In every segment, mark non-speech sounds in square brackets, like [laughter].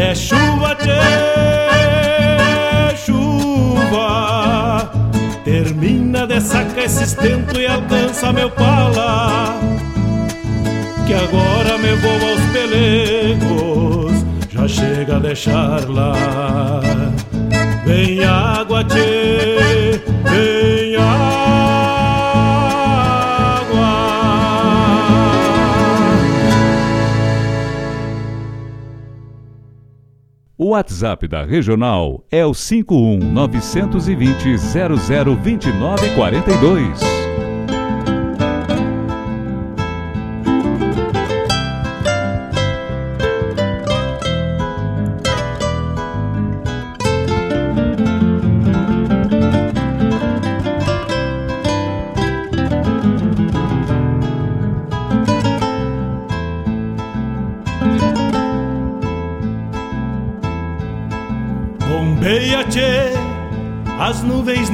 É chuva, tchê, chuva. Termina de sacar esse estento e alcança meu pala. Que agora me vou aos pelegos, já chega a deixar lá. Vem água, tchê, WhatsApp da Regional é o 51 920 002942.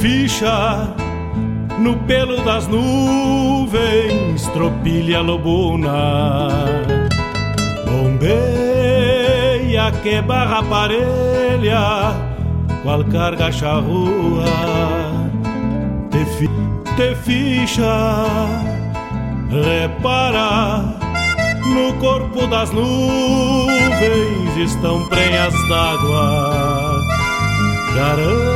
ficha no pelo das nuvens, tropilha lobuna. Bombeia que barra parelha, qual carga charrua. Te, fi, te ficha, repara, no corpo das nuvens estão prenhas d'água. Garanta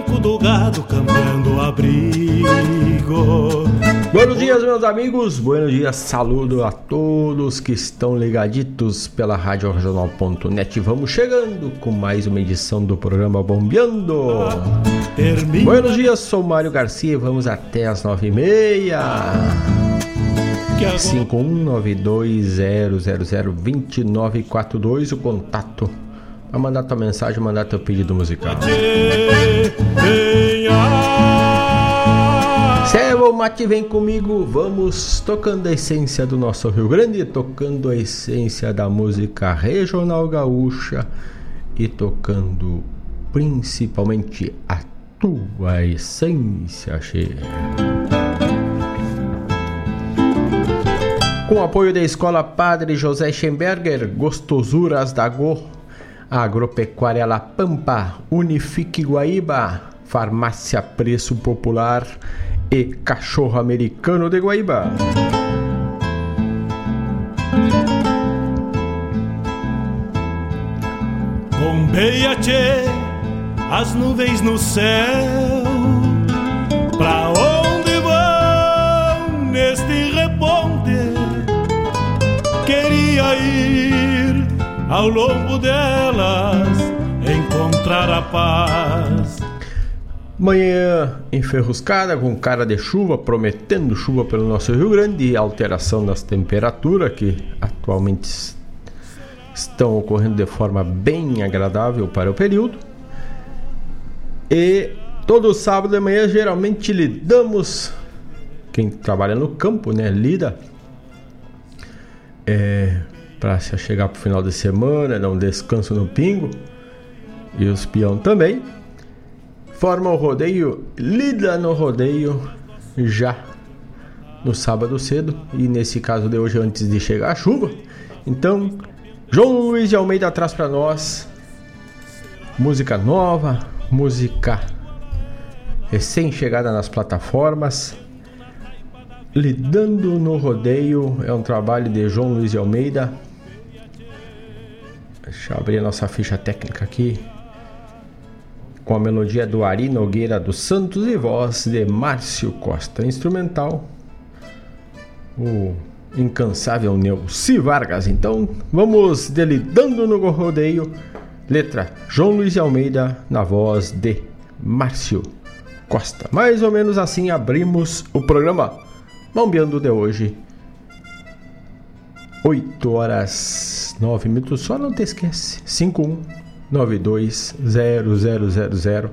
do gado cambiando abrigo Buenos dias, meus amigos. Buenos dias, saludo a todos que estão ligaditos pela Rádio Regional.net. Vamos chegando com mais uma edição do programa Bombeando. Termina. Buenos dias, sou Mário Garcia. Vamos até as nove e meia. 51920002942 o contato para mandar tua mensagem, mandar teu pedido musical. Servo Mate, vem comigo, vamos tocando a essência do nosso Rio Grande, tocando a essência da música regional gaúcha e tocando principalmente a tua essência, cheia. Com apoio da Escola Padre José Schemberger, Gostosuras da Go, Agropecuária La Pampa, Unifique Guaíba, Farmácia Preço Popular e Cachorro Americano de Guaíba. Bombeia, tchê, as nuvens no céu, pra onde vão neste reponte? Ao longo delas, encontrar a paz Manhã enferruscada com cara de chuva, prometendo chuva pelo nosso Rio Grande e alteração das temperaturas que atualmente estão ocorrendo de forma bem agradável para o período. E todo sábado de manhã geralmente lidamos, quem trabalha no campo, né, lida é, para chegar para o final de semana, dar um descanso no pingo e os peão também forma o rodeio, lida no rodeio já no sábado cedo e nesse caso de hoje antes de chegar a chuva. Então, João Luiz de Almeida traz para nós música nova, música recém-chegada nas plataformas. Lidando no Rodeio é um trabalho de João Luiz de Almeida. Deixa eu abrir a nossa ficha técnica aqui com a melodia do Ari Nogueira dos Santos e voz de Márcio Costa. Instrumental, o incansável Neuci Vargas. Então vamos delidando no rodeio. Letra João Luiz Almeida na voz de Márcio Costa. Mais ou menos assim abrimos o programa Bombeando de hoje. 8 horas 9 minutos. Só não te esquece. 51 920000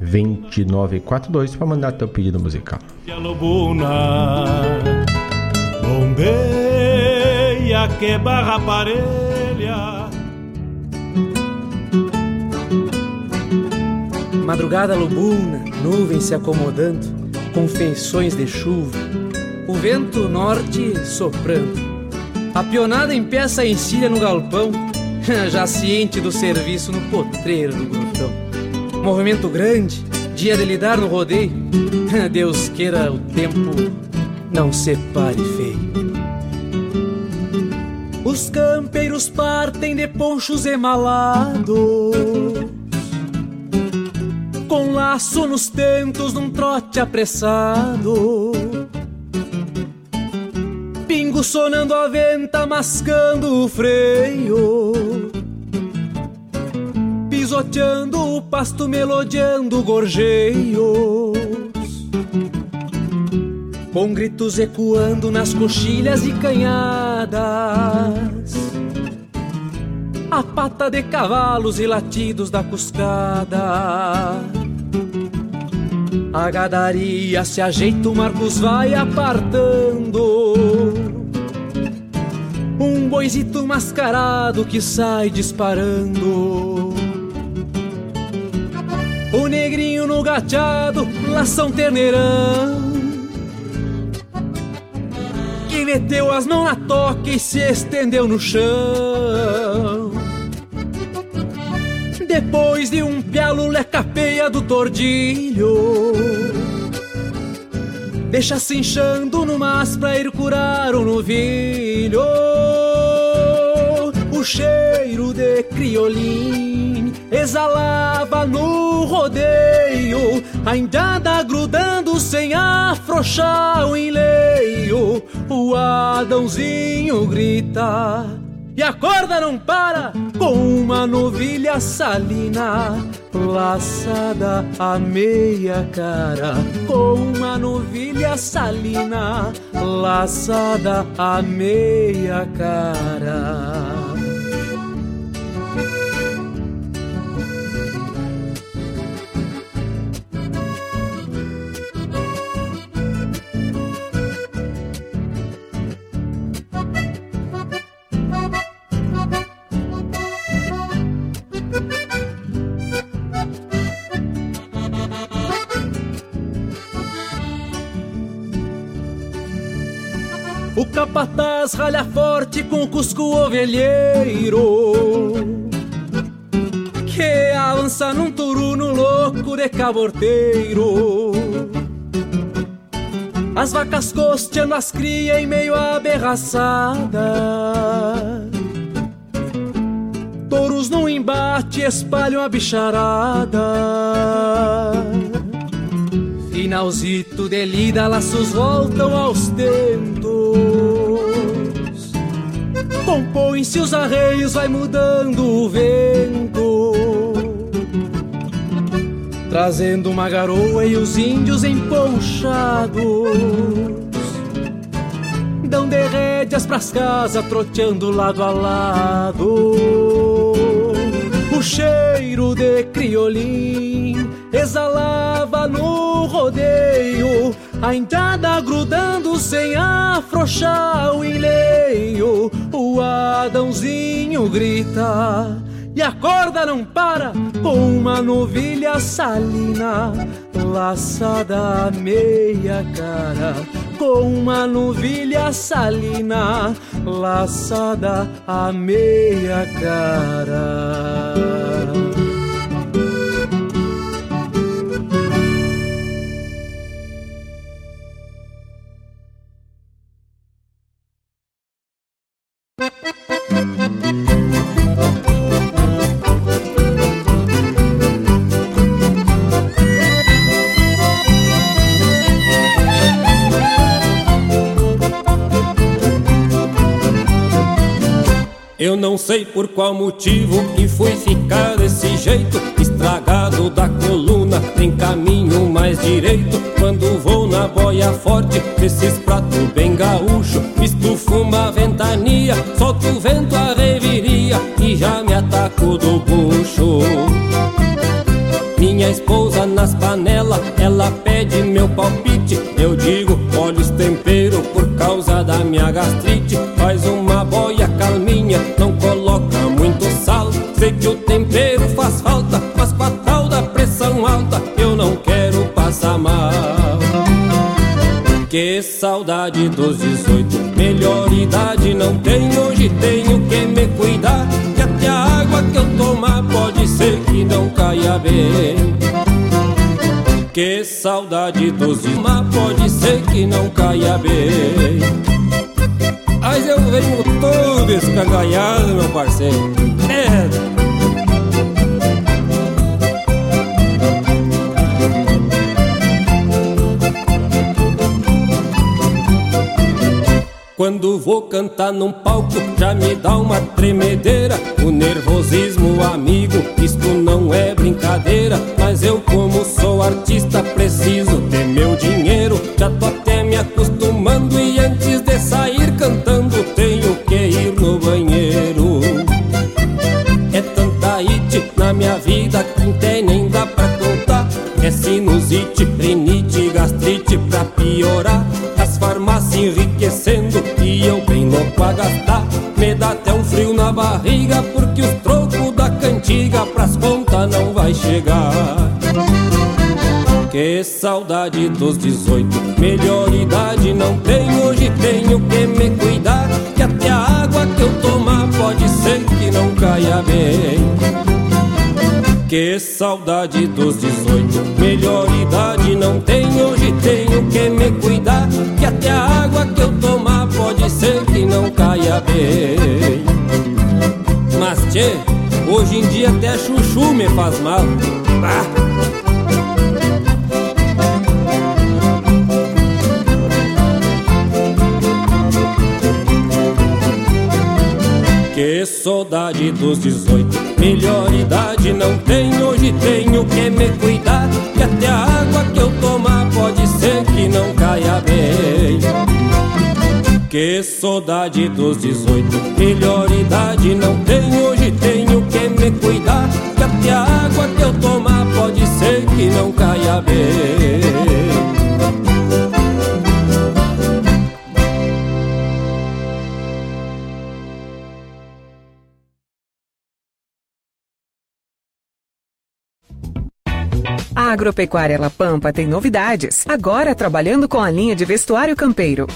2942 para mandar teu pedido musical. Bombeia que barra parelha. Madrugada lobuna, nuvens se acomodando, com feições de chuva, o vento norte soprando. A pionada empeça a encilha no galpão, [laughs] já ciente do serviço no potreiro do grotão. movimento grande, dia de lidar no rodeio. [laughs] Deus queira o tempo não separe feio. Os campeiros partem de ponchos emalados, com laço nos tentos num trote apressado. Sonando a venta, mascando o freio pisoteando o pasto, melodiando gorjeios, com gritos ecoando nas coxilhas e canhadas, a pata de cavalos e latidos da cuscada. A gadaria se ajeita, o Marcos vai apartando. Um boizito mascarado que sai disparando. O negrinho no gateado, lação terneirão. Que meteu as mãos na toca e se estendeu no chão. Depois de um pialo lecapeia do tordilho Deixa se inchando no mas pra ir curar um novilho O cheiro de criolinho exalava no rodeio, ainda anda grudando sem afrouxar o enleio. O Adãozinho grita e a corda não para com uma novilha salina laçada a meia cara com uma novilha salina laçada a meia cara. Capataz ralha forte com cusco ovelheiro. Que avança num turuno louco de caborteiro. As vacas costeando as cria em meio à berraçada Touros num embate espalham a bicharada. Finalzito de lida, laços voltam aos tentos Compõem-se os arreios, vai mudando o vento. Trazendo uma garoa e os índios emponchados Dão de rédeas pras casas, troteando lado a lado. O cheiro de criolim exalava no rodeio a entrada grudando sem afrouxar o enleio. O Adãozinho grita e a corda não para com uma novilha salina laçada a meia cara. Com uma novilha salina laçada a meia cara. Não sei por qual motivo que fui ficar desse jeito Estragado da coluna, tem caminho mais direito Quando vou na boia forte, desses pratos bem gaúcho Estufo uma ventania, solto o vento a reviria E já me ataco do bucho minha esposa nas panelas, ela pede meu palpite. Eu digo, olha os tempero por causa da minha gastrite. Faz uma boia Que saudade dos 18, melhor idade não tenho, hoje tenho que me cuidar. Que até a água que eu tomar pode ser que não caia bem. Que saudade dos mas pode ser que não caia bem. Mas eu venho todo escagalhado, meu parceiro. É. Quando vou cantar num palco já me dá uma tremedeira. O nervosismo, amigo, isto não é brincadeira. Mas eu como sou artista preciso ter meu dinheiro. Já tô até me acostumando e antes de sair cantando Tenho que ir no banheiro. É tanta it na minha vida que até nem dá pra contar. É sinusite, rinite, gastrite pra piorar gastar. Me dá até um frio na barriga porque os trocos da cantiga pras contas não vai chegar. Que saudade dos 18, melhor idade não tenho, hoje tenho que me cuidar. Que até a água que eu tomar pode ser que não caia bem. Que saudade dos 18 Melhor idade não tenho Hoje tenho que me cuidar Que até a água que eu tomar Pode ser que não caia bem Mas tchê, hoje em dia até chuchu me faz mal. Saudade dos 18 Melhor idade não tenho Hoje tenho que me cuidar Que até a água que eu tomar Pode ser que não caia bem. Que saudade dos 18 Melhor idade não tenho Hoje tenho que me cuidar Que até a água que eu tomar Pode ser que não caia bem A Agropecuária La Pampa tem novidades, agora trabalhando com a linha de vestuário campeiro.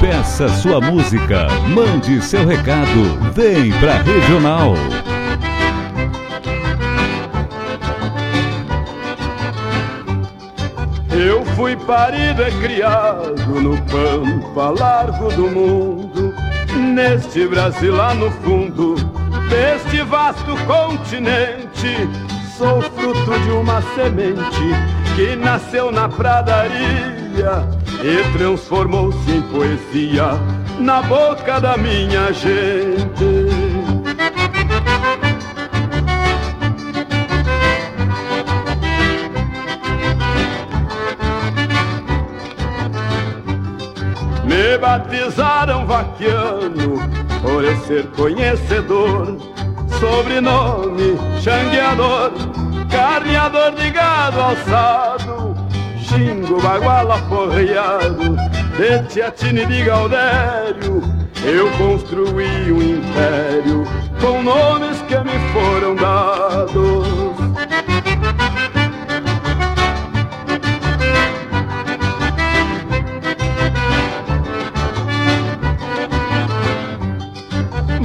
Peça sua música, mande seu recado, vem pra Regional. Fui parido e criado no pampa largo do mundo, neste Brasil lá no fundo, deste vasto continente. Sou fruto de uma semente que nasceu na pradaria e transformou-se em poesia na boca da minha gente. Batizaram vaquiano por eu ser conhecedor. Sobrenome xangueador, carneador de gado alçado, xingo baguala porreado, de Tiatine de Gaudério. Eu construí um império com nomes que me foram dados.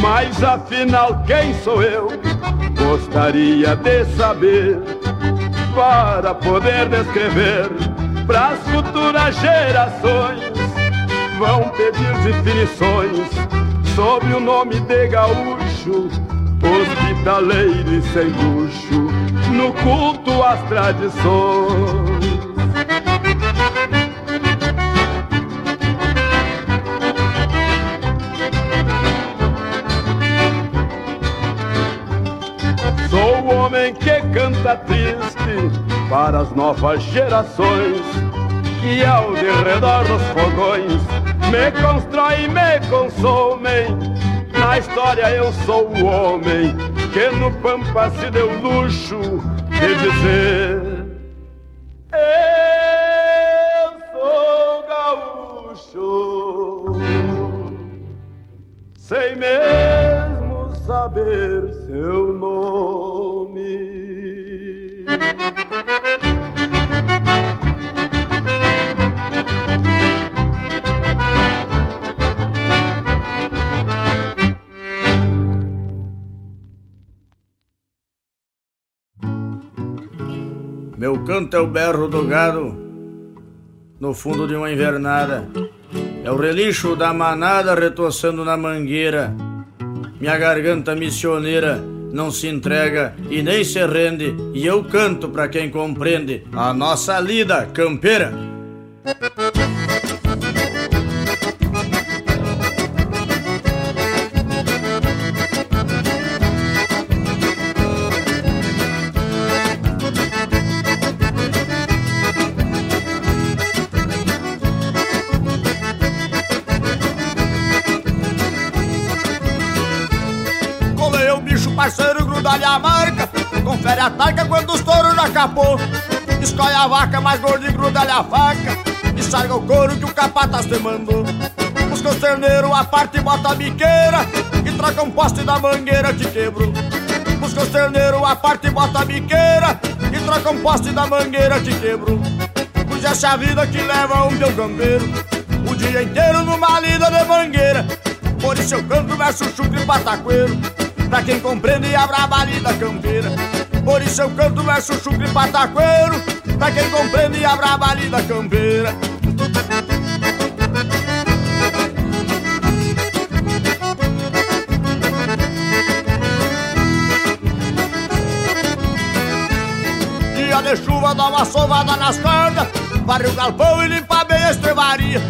Mas afinal, quem sou eu? Gostaria de saber para poder descrever para as futuras gerações. Vão pedir definições sobre o nome de gaúcho, hospitaleiro e sem luxo, no culto às tradições. Homem que canta triste para as novas gerações que ao derredor dos fogões me constroem me consomem. Na história eu sou o homem que no pampa se deu luxo de dizer Eu sou gaúcho Sem mesmo saber seu nome. Meu canto é o berro do gado no fundo de uma invernada. É o relixo da manada retorçando na mangueira minha garganta missioneira não se entrega e nem se rende, e eu canto para quem compreende a nossa lida campeira. A taca quando os touros já capou Escolhe a vaca mais gorda e gruda-lhe a faca. E sarga o couro que o capataz te mandou. Busca os terneiros, a parte bota a biqueira. E troca um poste da mangueira que quebrou Busca os terneiros, a parte bota a biqueira. E troca um poste da mangueira que quebrou Pois essa é vida que leva um teu campeiro. O dia inteiro numa lida de mangueira. Por isso eu canto verso chucre e pataqueiro. Pra quem compreende a braba lida campeira por isso eu canto verso chucre pataqueiro Pra quem compreende a braba da campeira. Dia de chuva dá uma sovada nas cordas Varre o galpão e limpa bem a estrevaria.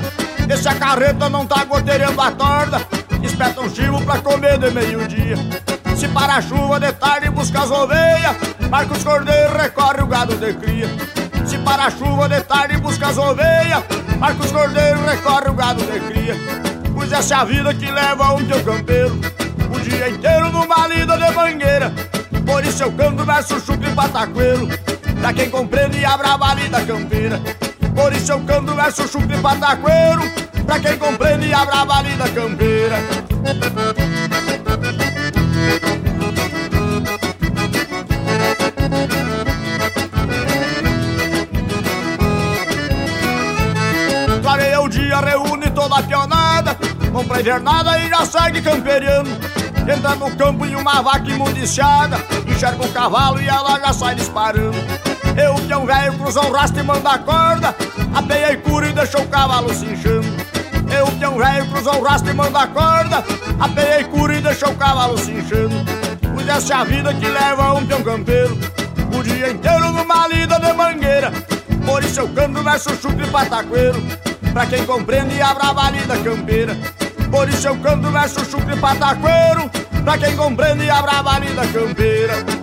Esse a carreta não tá goteirando a torda Espeta um chivo pra comer de meio-dia se para a chuva de tarde busca as ovelhas. Marca os cordeiros, recorre o gado de cria. Se para a chuva de tarde busca as ovelhas. Marca os cordeiros, recorre o gado de cria. Pois essa é a vida que leva um teu campeiro. O dia inteiro numa lida de mangueira. Por isso eu canto verso chucre e pataqueiro. Pra quem compreende a brava lida campeira. Por isso eu canto verso chucre e pataqueiro. Pra quem compreende a brava lida campeira Clareia o dia, reúne toda a pionada Compra invernada e já segue camperiano. Entra no campo em uma vaca imundiciada Enxerga um cavalo e ela já sai disparando. Eu que é um velho cruza o rastro e manda a corda Apeia e cura e deixa o cavalo se enchendo é um velho cruzou o rastro e manda a corda. Apeia e cura e deixa o cavalo se enchendo. Pois essa é a vida que leva um peão campeiro. O dia inteiro numa lida de mangueira. Por isso eu canto verso chucre e pataqueiro. Pra quem compreende a brava lida campeira. Por isso eu canto verso chucre e pataqueiro. Pra quem compreende a brava lida campeira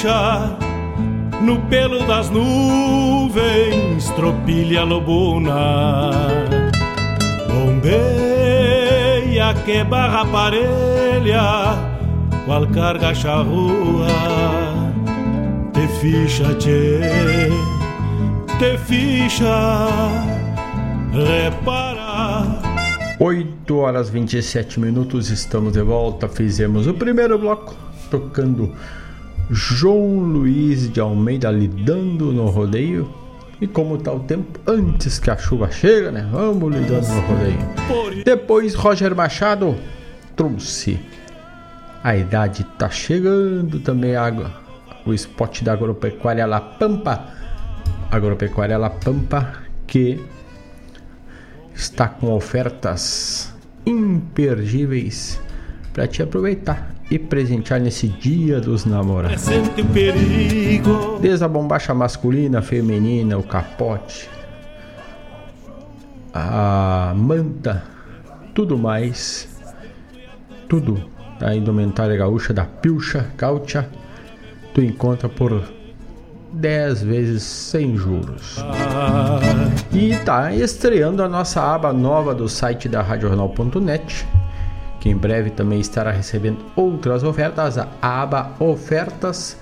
Ficha no pelo das nuvens, tropilha lobuna. Bombeia que barra parelha, qual carga charrua. Te ficha, tchê, te ficha, repara. 8 horas 27 minutos, estamos de volta. Fizemos o primeiro bloco tocando João Luiz de Almeida lidando no rodeio. E como tá o tempo, antes que a chuva chega, né? Vamos lidando no rodeio. Depois Roger Machado trouxe A idade tá chegando também água. O spot da agropecuária La Pampa. Agropecuária La Pampa que está com ofertas imperdíveis para te aproveitar e presentear nesse dia dos namorados. Desde a bombacha masculina, feminina, o capote, a manta, tudo mais, tudo da indumentária gaúcha da Pilcha Gaúcha, tu encontra por 10 vezes sem juros. E tá estreando a nossa aba nova do site da RadioJornal.net que em breve também estará recebendo outras ofertas, a aba Ofertas,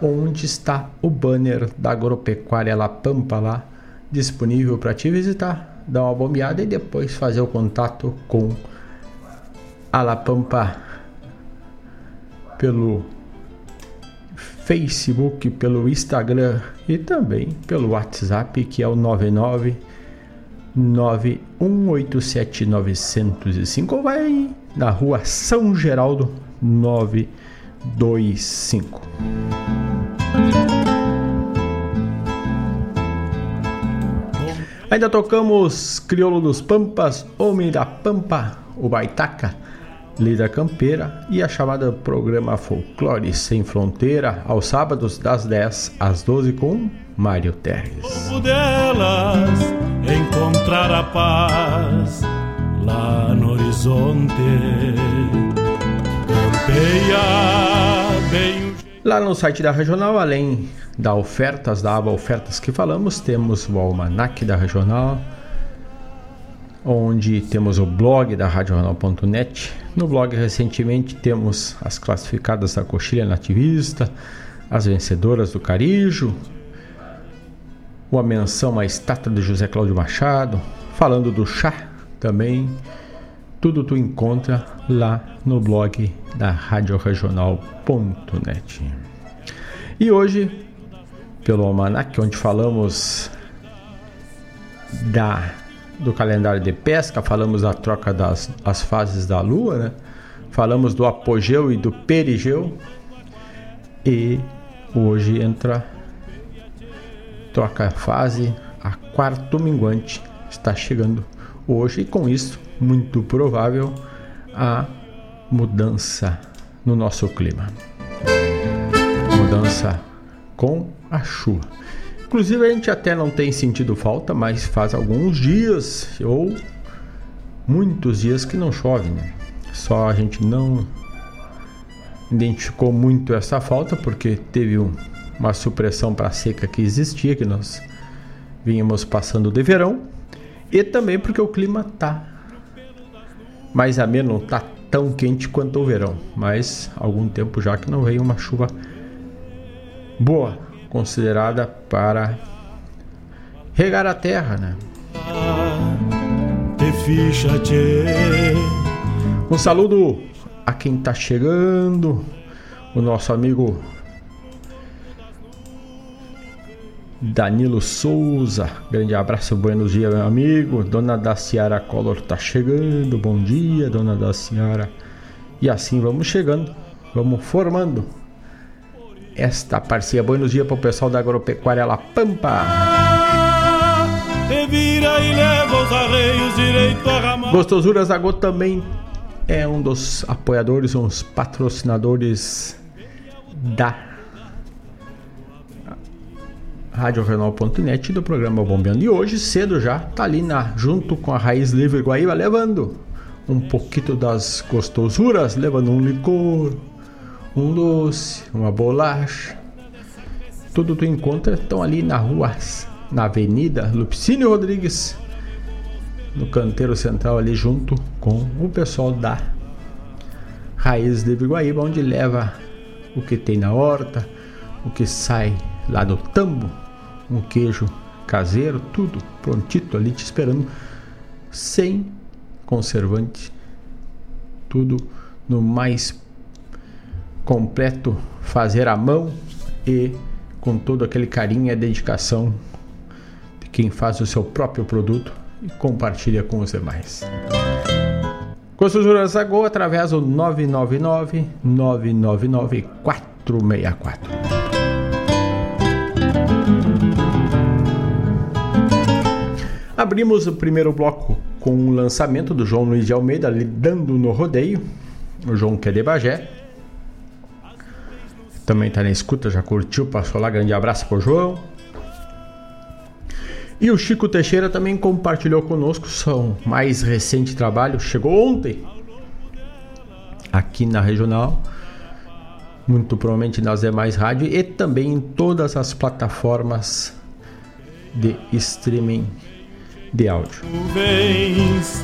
onde está o banner da Agropecuária La Pampa lá disponível para te visitar, dar uma bombeada e depois fazer o contato com a La Pampa pelo Facebook, pelo Instagram e também pelo WhatsApp que é o 99 9187 905 ou vai na rua São Geraldo 925. Ainda tocamos Crioulo dos Pampas, Homem da Pampa, o Baitaca, Lida Campeira e a chamada programa Folclore Sem Fronteira, aos sábados das 10 às 12 com Mário Terres. delas encontrar a paz lá no horizonte. Campeia bem Lá no site da Regional, além da ofertas, da aba ofertas que falamos, temos o almanac da Regional, onde temos o blog da RadioJornal.net. No blog recentemente temos as classificadas da coxilha nativista, as vencedoras do Carijo, uma menção à estátua de José Cláudio Machado, falando do chá também. Tudo tu encontra lá no blog da radioregional.net. E hoje, pelo Almanac, onde falamos da do calendário de pesca, falamos da troca das as fases da lua, né? Falamos do apogeu e do perigeu. E hoje entra troca fase, a quarto minguante está chegando hoje e com isso, muito provável, a mudança no nosso clima. Mudança com a chuva. Inclusive a gente até não tem sentido falta, mas faz alguns dias ou muitos dias que não chove, né? Só a gente não identificou muito essa falta porque teve um, uma supressão para seca que existia, que nós vínhamos passando de verão, e também porque o clima tá mais ameno, não tá tão quente quanto o verão, mas algum tempo já que não veio uma chuva boa, considerada para regar a terra, né? Um saludo a quem tá chegando, o nosso amigo Danilo Souza, grande abraço, buenos dias, meu amigo. Dona da Ciara Collor tá chegando, bom dia, dona da Ciara. E assim vamos chegando, vamos formando esta parceria. Buenos dias para o pessoal da Agropecuária La Pampa. Gostosuras Agro também é um dos apoiadores, dos patrocinadores da RadioRenal.net do programa Bombeando. E hoje, cedo já, tá ali na, junto com a Raiz Livre Guaíba, levando um pouquinho das gostosuras, levando um licor, um doce, uma bolacha. Tudo tu encontra, estão ali na rua, na Avenida Lupicínio Rodrigues, no canteiro central ali junto com o pessoal da Raiz Livre Guaíba, onde leva o que tem na horta, o que sai lá do tambo um queijo caseiro, tudo prontito ali te esperando, sem conservante, tudo no mais completo fazer à mão e com todo aquele carinho e dedicação de quem faz o seu próprio produto e compartilha com os demais. Construtora Zagou através do 999 999 464. Abrimos o primeiro bloco com o lançamento do João Luiz de Almeida, lidando no rodeio. O João que é de Bagé. Também está na escuta, já curtiu, passou lá. Grande abraço pro João. E o Chico Teixeira também compartilhou conosco seu mais recente trabalho. Chegou ontem aqui na regional, muito provavelmente nas demais rádios e também em todas as plataformas de streaming de áudio.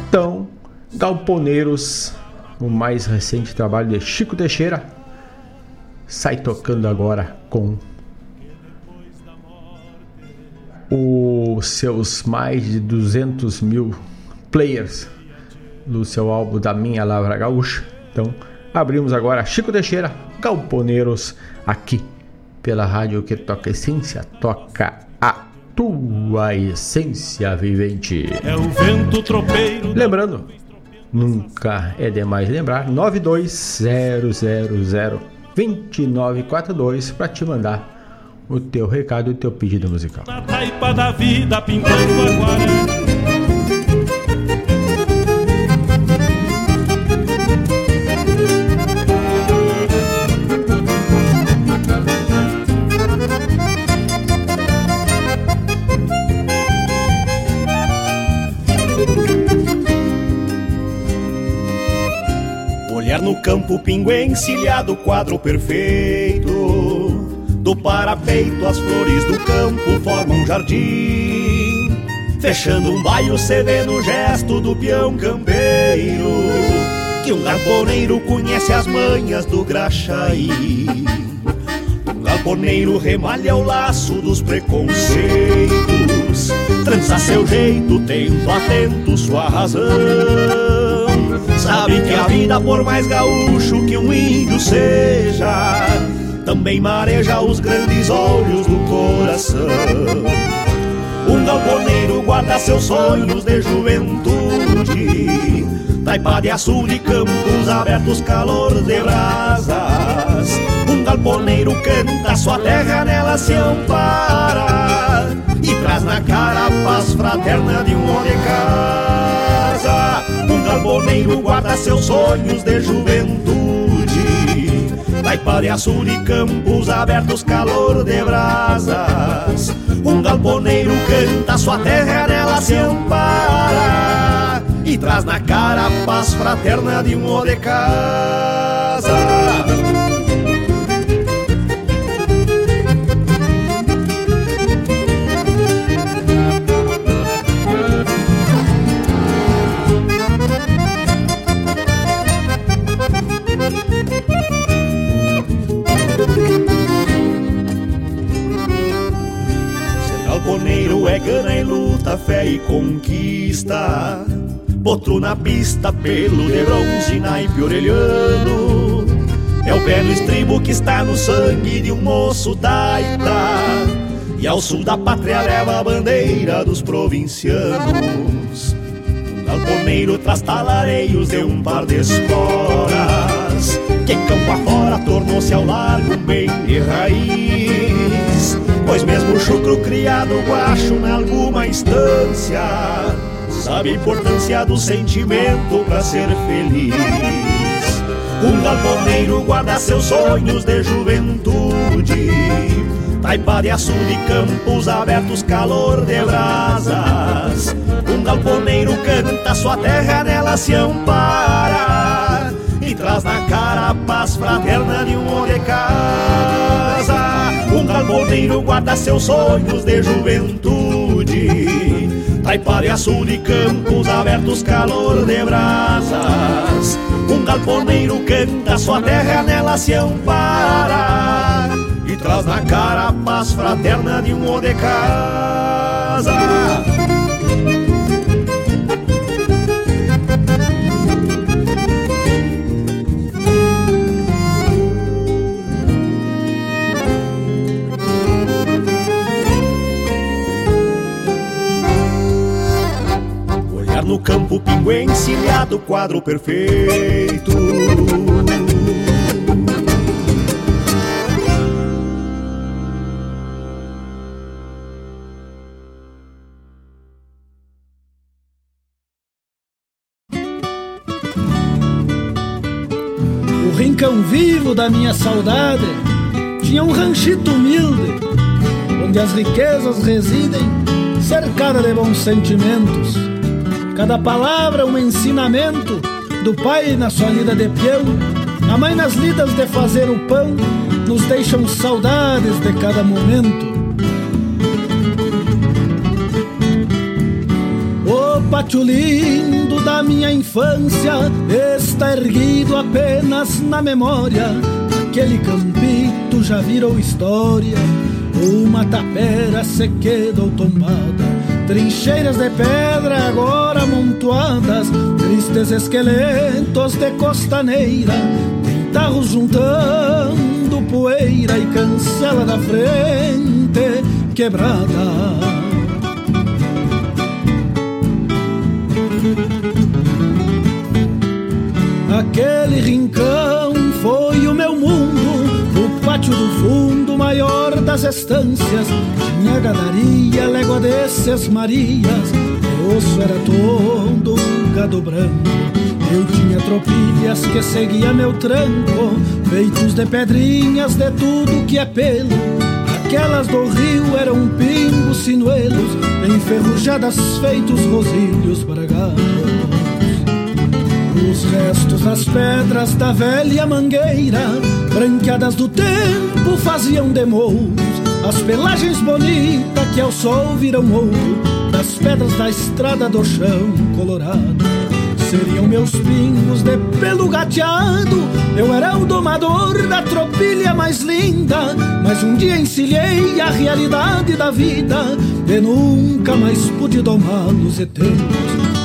Então, Galponeiros, o mais recente trabalho de Chico Teixeira, sai tocando agora com os seus mais de 200 mil players do seu álbum da Minha Lavra Gaúcha. Então, abrimos agora Chico Teixeira, Galponeiros, aqui pela rádio que toca essência, toca a tua essência vivente. É o vento tropeiro. Lembrando, nunca é demais lembrar 920002942 para te mandar o teu recado e o teu pedido musical. Na taipa da vida pintando aquarela. Campo pingo encilhado, quadro perfeito. Do parapeito as flores do campo formam um jardim. Fechando um baio cê vê no gesto do peão campeiro Que um galponeiro conhece as manhas do graxaí Um galponeiro remalha o laço dos preconceitos Trança seu jeito, tendo atento sua razão Sabe que a vida, por mais gaúcho que um índio seja, também mareja os grandes olhos do coração. Um galponeiro guarda seus sonhos de juventude, taipa de açude, campos abertos, calor de brasas. Um galponeiro canta sua terra, nela se ampara e traz na cara a paz fraterna de um homem casa. Galponeiro guarda seus sonhos de juventude. Taipa de açul e campos abertos, calor de brasas. Um galponeiro canta sua terra, nela se ampara e traz na cara a paz fraterna de um de casa. É gana e luta, fé e conquista. Potro na pista, pelo de bronze, naipe orelhano. É o pé no estribo que está no sangue de um moço taita. E ao sul da pátria leva a bandeira dos provincianos. Um galponeiro traz talareios de um par de esporas. Que campo afora tornou-se ao largo um bem de raiz. Pois mesmo o chucro criado guacho em alguma instância Sabe a importância do sentimento para ser feliz. Um galponeiro guarda seus sonhos de juventude Taipa de açude campos abertos, calor de brasas. Um galponeiro canta sua terra, nela se ampara E traz na cara a paz fraterna de um de casa um galponeiro guarda seus sonhos de juventude. Taipariaçu de campos abertos, calor de brasas. Um galponeiro canta sua terra, nela se ampara. E traz na cara a paz fraterna de um de casa no campo pingo encilhado, quadro perfeito. O rincão vivo da minha saudade tinha um ranchito humilde, onde as riquezas residem, cercada de bons sentimentos Cada palavra um ensinamento do pai na sua lida de peão, a mãe nas lidas de fazer o pão, nos deixam saudades de cada momento. O pátio lindo da minha infância está erguido apenas na memória. Aquele campito já virou história, uma tapera se quedou tombada Trincheiras de pedra agora amontoadas, tristes esqueletos de costaneira, pintarros juntando poeira e cancela da frente quebrada. Aquele rincão pátio do fundo maior das estâncias, tinha gadaria, légua desses marias, meu osso era todo gado branco. Eu tinha tropilhas que seguia meu tranco, feitos de pedrinhas de tudo que é pelo. Aquelas do rio eram pingos sinuelos, enferrujadas feitos rosilhos bragados. Os restos das pedras da velha mangueira, branqueadas do tempo, faziam demouros as pelagens bonitas que ao sol viram ouro. Das pedras da estrada do chão colorado. Seriam meus pingos de pelo gateado. Eu era o domador da tropilha mais linda. Mas um dia encilhei a realidade da vida. E nunca mais pude domá-los eternos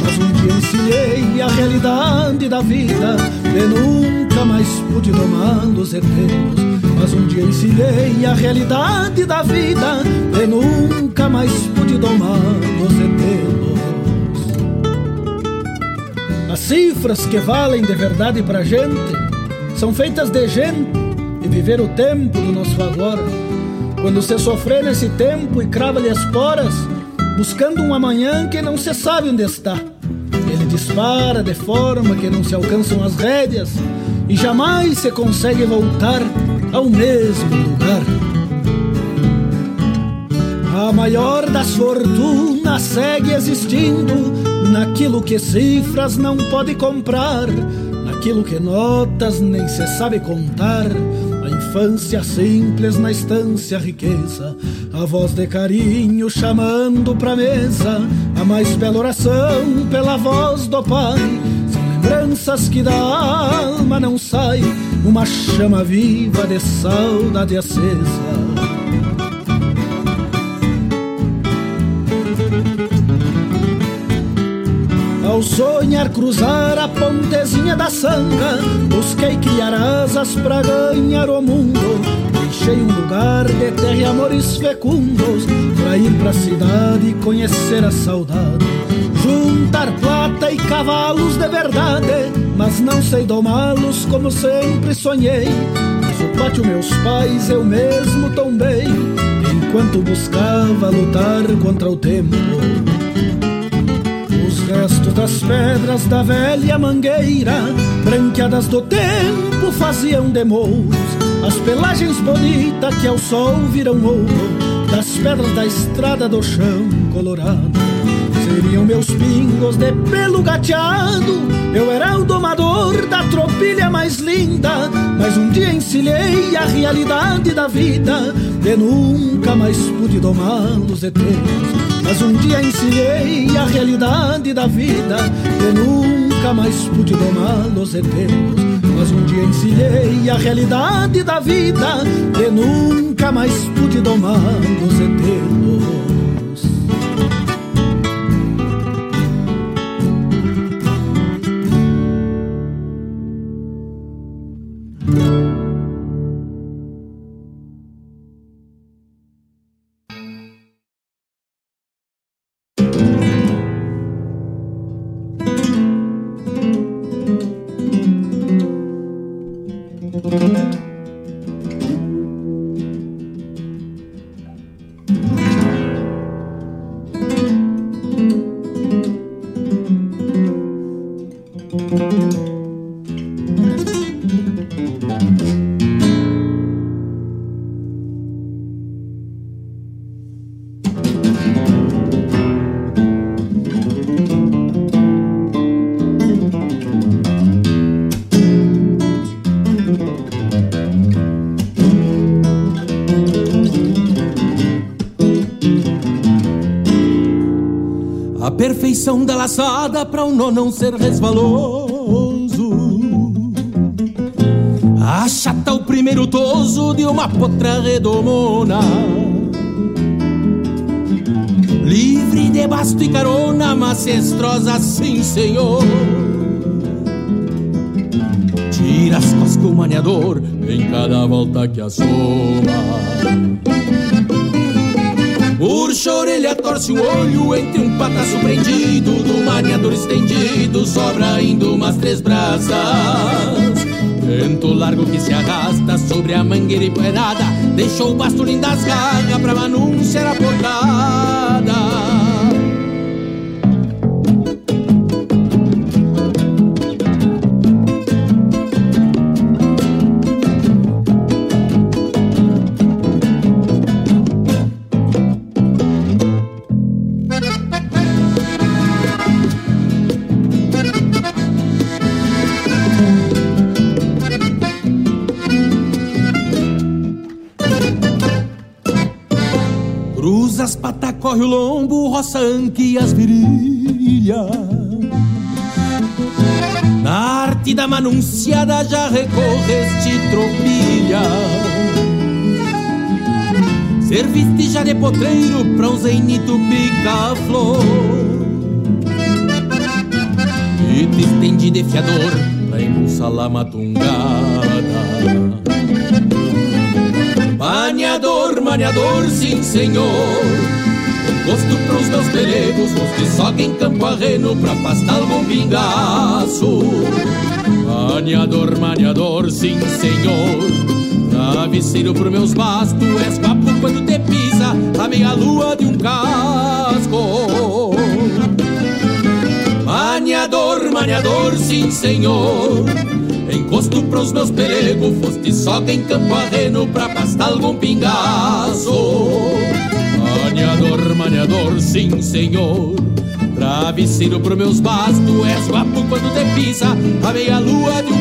Mas um dia encilhei a realidade da vida. E nunca mais pude domá-los eternos mas um dia encilhei a realidade da vida E nunca mais pude domar nos etelos As cifras que valem de verdade pra gente São feitas de gente e viver o tempo do nosso agora. Quando se sofrer nesse tempo e crava-lhe as poras Buscando um amanhã que não se sabe onde está Ele dispara de forma que não se alcançam as rédeas E jamais se consegue voltar ao mesmo lugar. A maior das fortunas segue existindo naquilo que cifras não pode comprar, naquilo que notas nem se sabe contar. A infância simples na estância riqueza, a voz de carinho chamando pra mesa, a mais bela oração pela voz do pai. Lembranças que da alma não sai, uma chama viva de saudade acesa. Ao sonhar cruzar a pontezinha da sanga, busquei criar asas pra ganhar o mundo. Deixei um lugar de terra e amores fecundos, pra ir pra cidade e conhecer a saudade. Juntar plata e cavalos de verdade, mas não sei domá-los como sempre sonhei. Mas o pátio meus pais eu mesmo tombei, enquanto buscava lutar contra o tempo restos das pedras da velha mangueira, branqueadas do tempo, faziam demouros. As pelagens bonitas que ao sol viram ouro, das pedras da estrada do chão colorado. Seriam meus pingos de pelo gateado, eu era o domador da tropilha mais linda. Mas um dia encilhei a realidade da vida, e nunca mais pude domá-los eternos. Mas um dia ensinei a realidade da vida E nunca mais pude domar los eternos Mas um dia ensinei a realidade da vida E nunca mais pude domar los eternos perfeição da laçada para o nó não ser resvaloso. Achata o primeiro toso de uma potra redomona. Livre de basto e carona, macestrosa, sim senhor. Tira as costas o maniador em cada volta que assoma. Urcha a orelha, torce o olho entre um pataço prendido Do maniador estendido, sobra indo umas três braças. Vento largo que se arrasta sobre a mangueira empoeirada Deixou o basto lindas garras pra anunciar a portada corre o lombo, roça anque as virilhas. Na arte da manunciada já recorreste tropilha. Serviste já de potreiro pra um zeinito pica-flor. E te estendi de fiador pra impulsar la matungada. Maniador, sim senhor Gosto pros meus pelegos, que soga em campo arreno pra pastar algum pingaço. Maniador, maniador, sim senhor. Travesseiro pro meus bastos, és papo quando te pisa a meia lua de um casco. Maniador, maniador, sim senhor. Encosto pros meus pelegos, foste soga em campo arreno pra pastar algum pingaço. Maniador, maniador, sim senhor. Travesseiro pro meus bastos, és guapo quando te pisa a meia lua de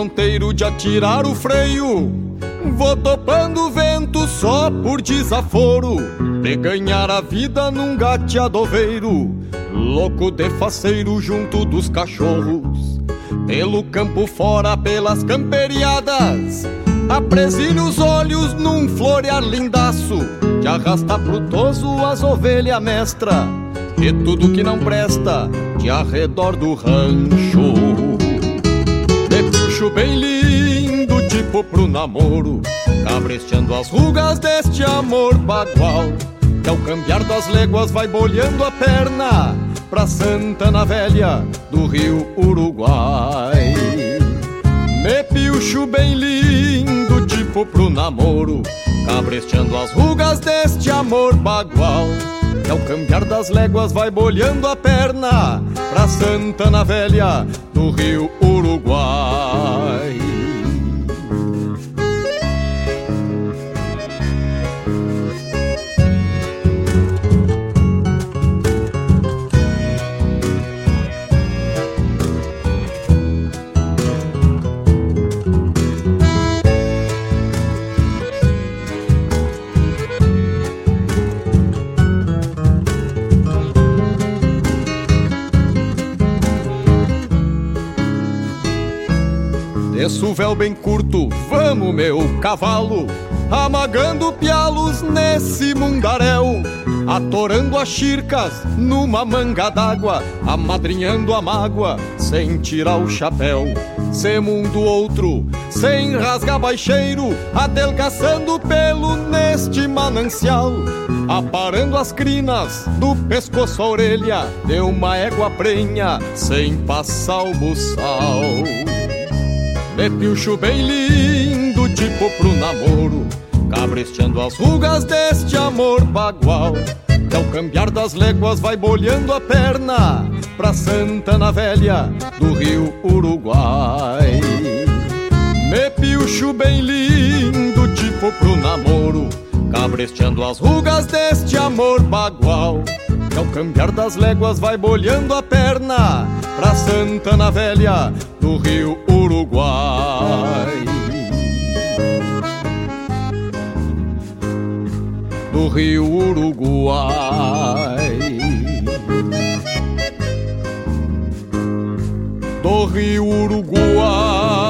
fronteiro de atirar o freio. Vou topando o vento só por desaforo, de ganhar a vida num gateadoveiro, louco de faceiro junto dos cachorros. Pelo campo fora, pelas camperiadas, apresilho os olhos num florear lindaço, de arrasta frutoso as ovelhas mestra, e tudo que não presta de arredor do rancho bicho bem lindo, tipo pro namoro, cabresteando as rugas deste amor bagual. Que ao cambiar das léguas vai bolhando a perna pra Santana Velha do Rio Uruguai. Me piucho bem lindo, tipo pro namoro, cabresteando as rugas deste amor bagual. Que ao cambiar das léguas vai bolhando a perna pra Santana Velha do Rio Uruguai. Desço o véu bem curto, vamos meu cavalo, amagando pialos nesse mundaréu, atorando as chircas numa manga d'água, amadrinhando a mágoa sem tirar o chapéu. Sem mundo outro, sem rasgar baixeiro, adelgaçando pelo neste manancial, aparando as crinas do pescoço à orelha, de uma égua prenha sem passar o buçal. De piucho bem lindo, tipo pro namoro Cabresteando as rugas deste amor bagual. Que ao cambiar das léguas vai bolhando a perna Pra Santana Velha do Rio Uruguai. Me piucho bem lindo, tipo pro namoro Cabresteando as rugas deste amor bagual que ao cambiar das léguas vai bolhando a perna pra Santana Velha do Rio Uruguai. Do Rio Uruguai. Do Rio Uruguai.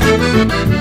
Boa. Eu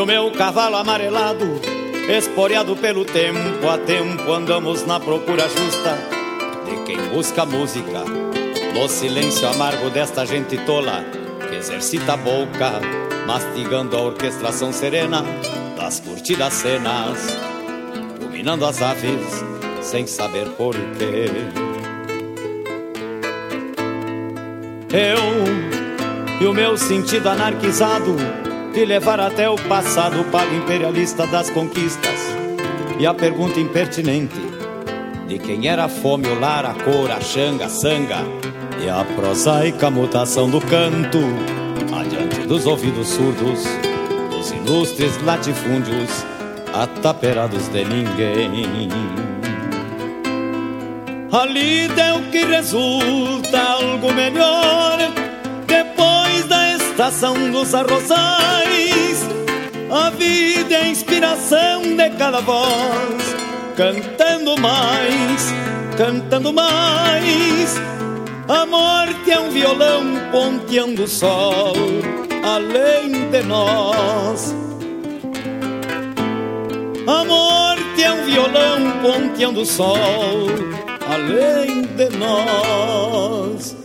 o meu cavalo amarelado, esporeado pelo tempo a tempo, andamos na procura justa de quem busca música. No silêncio amargo desta gente tola que exercita a boca, mastigando a orquestração serena das curtidas cenas, dominando as aves sem saber porquê. Eu e o meu sentido anarquizado de levar até o passado o pago imperialista das conquistas e a pergunta impertinente de quem era a fome, o lar, a cor, a xanga, a sanga e a prosaica mutação do canto adiante dos ouvidos surdos dos ilustres latifúndios ataperados de ninguém. Ali deu que resulta algo melhor estação dos arrozais. A vida é a inspiração de cada voz, cantando mais, cantando mais. A morte é um violão ponteando o sol além de nós. A morte é um violão ponteando o sol além de nós.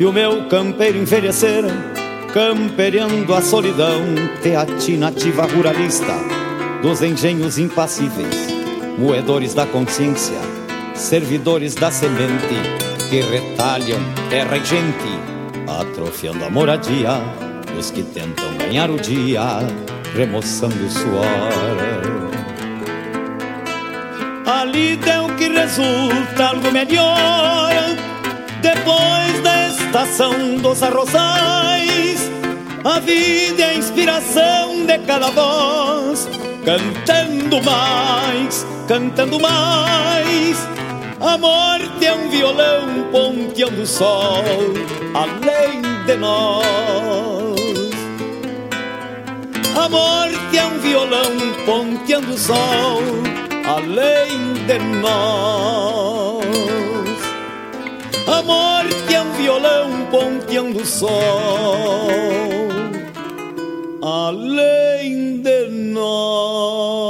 E o meu campeiro envelheceram, campereando a solidão teatinativa ruralista dos engenhos impassíveis, moedores da consciência, servidores da semente que retalham terra e gente, atrofiando a moradia dos que tentam ganhar o dia, remoçando o suor. Ali deu que resulta algo melhor depois da estação dos arrozais. A vida é a inspiração de cada voz, cantando mais, cantando mais. A morte é um violão ponteando o sol além de nós. A morte é um violão ponteando o sol além de nós. A morte violão ponteando o sol além de nós.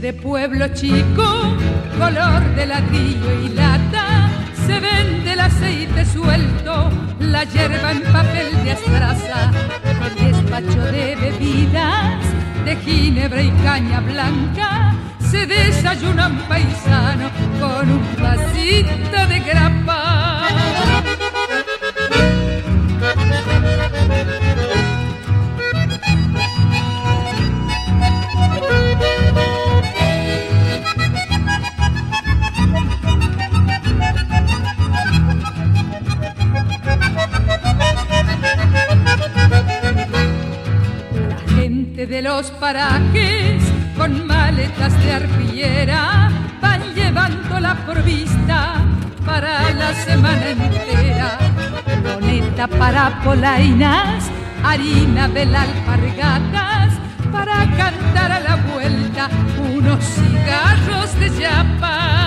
De pueblo chico, color de ladrillo y lata, se vende el aceite suelto, la hierba en papel de estraza, el despacho de bebidas, de ginebra y caña blanca, se desayuna un paisano con un vasito de grapa. Los parajes con maletas de arpillera van llevando la provista para la semana entera. Boneta para polainas, harina de las alpargatas, para cantar a la vuelta unos cigarros de chapa.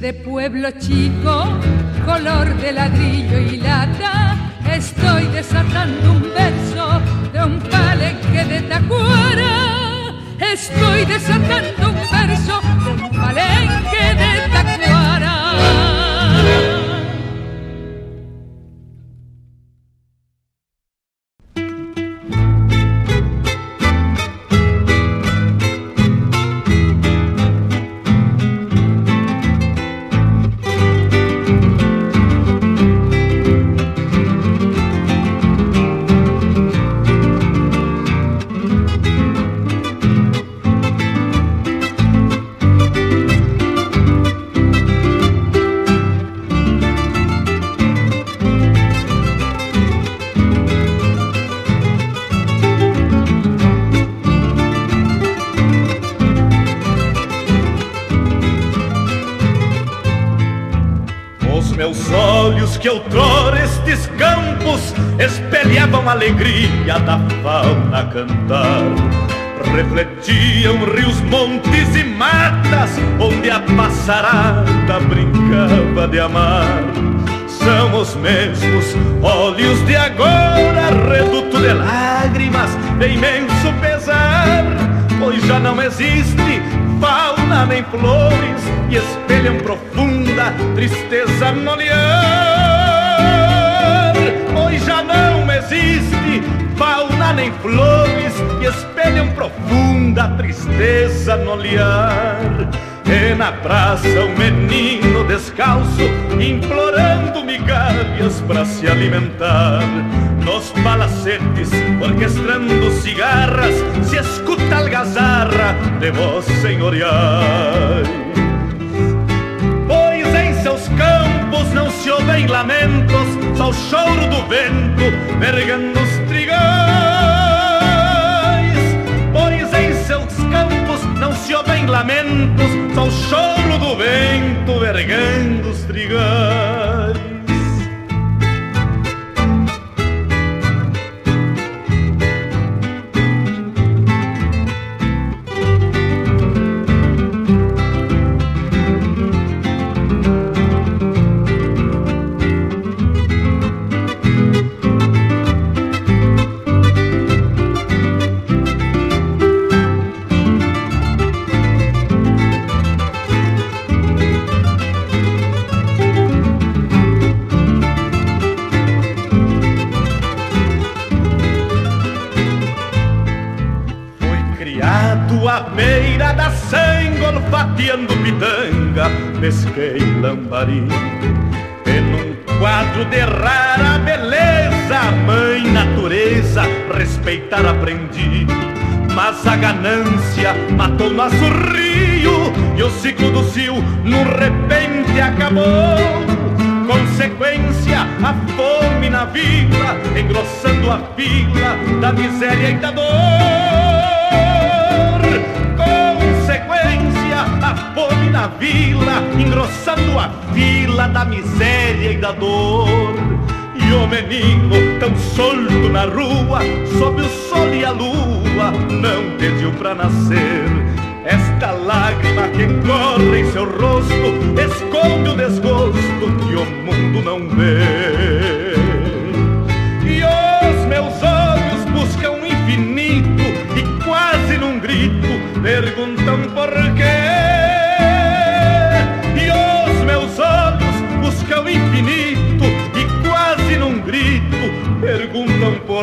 De pueblo chico, color de ladrillo y lata, estoy desatando un verso de un palenque de tacuara. Estoy desatando un verso de un palenque de tacuara. Alegria da fauna cantar. Refletiam rios, montes e matas, onde a passarada brincava de amar. São os mesmos olhos de agora, reduto de lágrimas, de imenso pesar, pois já não existe fauna nem flores e espelham profunda tristeza no olhar. Pois já não existe fauna nem flores e espelham profunda tristeza no olhar. E na praça um menino descalço implorando migalhas para se alimentar. Nos palacetes, orquestrando cigarras, se escuta algazarra de voz senhoriais. Pois em seus campos não se ouvem lamentos, só o choro do vento vergando os trigais. Pois em seus campos não se ouvem lamentos, só o choro do vento vergando os trigais. Olfateando pitanga, pesquei lambari. E num quadro de rara beleza, a mãe natureza, respeitar aprendi. Mas a ganância matou nosso rio, e o ciclo do cio, num repente, acabou. Consequência, a fome na vila, engrossando a fila da miséria e da dor. Na vila, engrossando a fila da miséria e da dor. E o menino tão solto na rua, sob o sol e a lua, não pediu pra nascer. Esta lágrima que corre em seu rosto esconde o desgosto que o mundo não vê. E os meus olhos buscam o infinito e quase num grito perguntam por quê.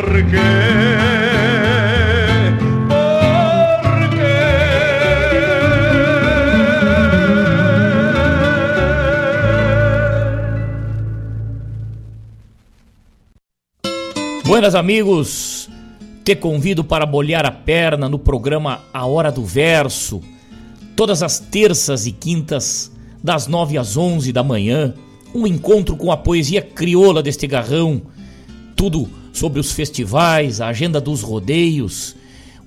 Perguntam por quê. Buenas amigos, te convido para bolhar a perna no programa A Hora do Verso, todas as terças e quintas, das nove às onze da manhã, um encontro com a poesia crioula deste garrão, tudo sobre os festivais, a agenda dos rodeios,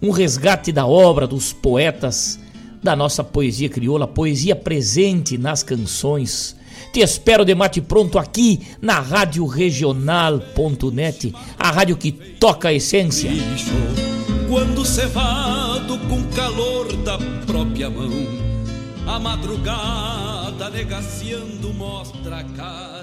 um resgate da obra dos poetas da nossa poesia crioula, poesia presente nas canções. Te espero de mate pronto aqui na Rádio Regional.net, a rádio que toca a essência. Quando cevado com calor da própria mão, a madrugada negaciando mostra a cara,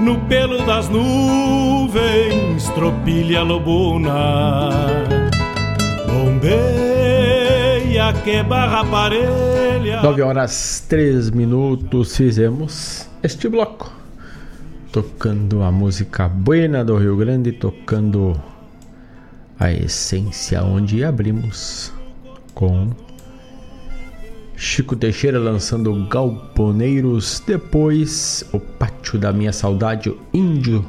no pelo das nuvens, tropilha lobuna, bombeia que barra parelha. 9 horas 3 minutos fizemos este bloco. Tocando a música buena do Rio Grande, tocando a essência onde abrimos com Chico Teixeira lançando Galponeiros, depois o Pátio da Minha Saudade, o Índio.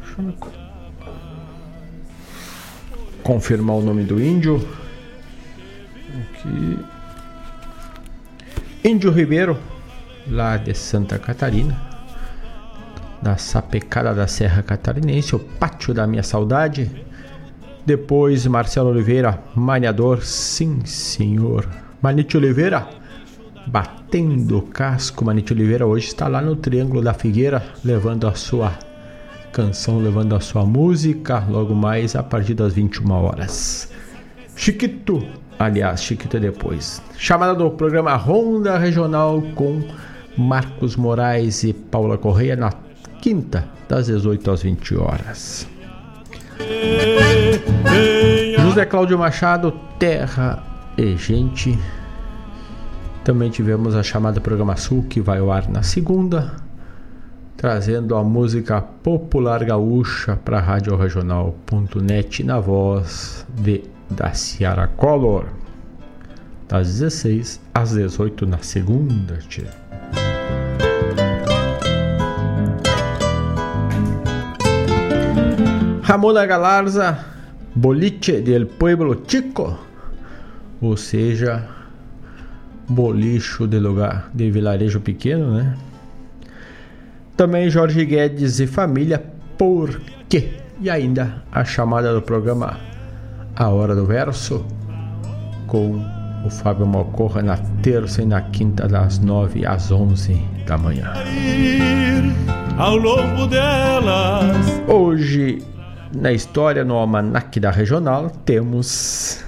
Deixa eu confirmar o nome do índio. Aqui. Índio Ribeiro, lá de Santa Catarina, da Sapecada da Serra Catarinense, o Pátio da Minha Saudade. Depois Marcelo Oliveira, maniador, sim senhor. Manite Oliveira, batendo casco. Manite Oliveira hoje está lá no Triângulo da Figueira, levando a sua canção, levando a sua música. Logo mais a partir das 21 horas. Chiquito, aliás, Chiquito é depois. Chamada do programa Ronda Regional com Marcos Moraes e Paula Correia na quinta, das 18 às 20 horas. José Cláudio Machado, Terra e Gente. Também tivemos a chamada Programa Sul, que vai ao ar na segunda, trazendo a música popular gaúcha para a Rádio Regional.net na voz de da Ciara Color, das 16 às 18 na segunda. Tia. Ramona Galarza, Boliche del Pueblo Chico, ou seja, bolicho de lugar de vilarejo pequeno, né? Também Jorge Guedes e família, por quê? E ainda a chamada do programa A Hora do Verso, com o Fábio Malcorra na terça e na quinta, das nove às onze da manhã. Ao longo delas. Hoje, na história, no Almanac da Regional, temos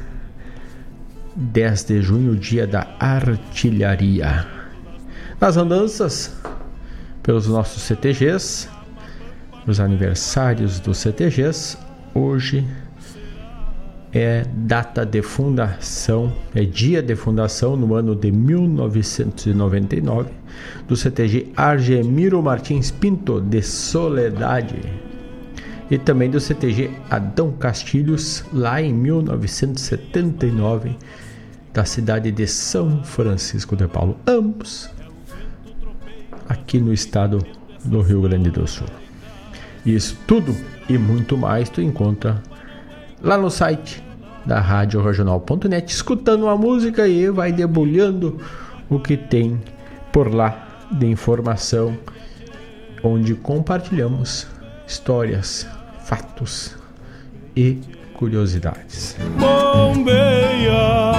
10 de junho, dia da artilharia. Nas andanças pelos nossos CTGs, os aniversários dos CTGs, hoje é data de fundação, é dia de fundação no ano de 1999 do CTG Argemiro Martins Pinto de Soledade e também do CTG Adão Castilhos lá em 1979 da cidade de São Francisco de Paulo, ambos aqui no estado do Rio Grande do Sul. Isso tudo e muito mais tu encontra lá no site da Rádio Regional.net, escutando a música e vai debulhando o que tem por lá de informação, onde compartilhamos histórias, fatos e curiosidades. Bombeia.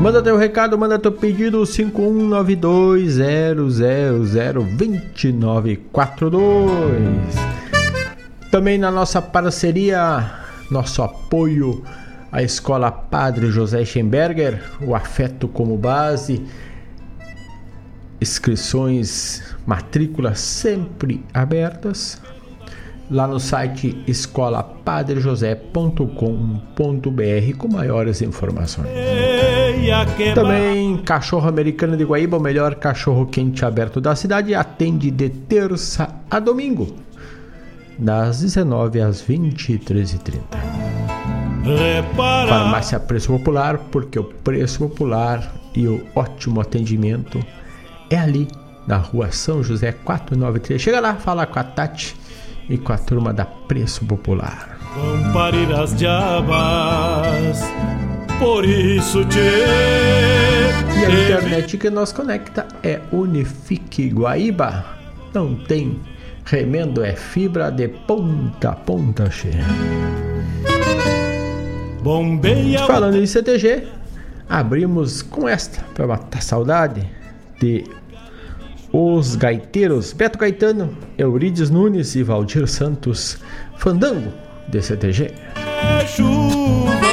Manda teu recado, manda teu pedido 5192002942. Também na nossa parceria, nosso apoio à Escola Padre José Schemberger, o afeto como base, inscrições, matrículas sempre abertas lá no site escolapadrejosé.com.br com maiores informações. Também Cachorro Americano de Guaíba, o melhor cachorro quente aberto da cidade, atende de terça a domingo, das 19 às 23h30. Farmácia Preço Popular, porque o preço popular e o ótimo atendimento é ali na rua São José 493. Chega lá, fala com a Tati e com a turma da Preço Popular. Vão parir as diabas, por isso te. E a internet que nos conecta é Unifique Guaíba. Não tem remendo, é fibra de ponta a ponta cheia. Bombeia. Falando em CTG, abrimos com esta para matar saudade de os gaiteiros Beto Caetano, Eurides Nunes e Valdir Santos, Fandango de CTG. É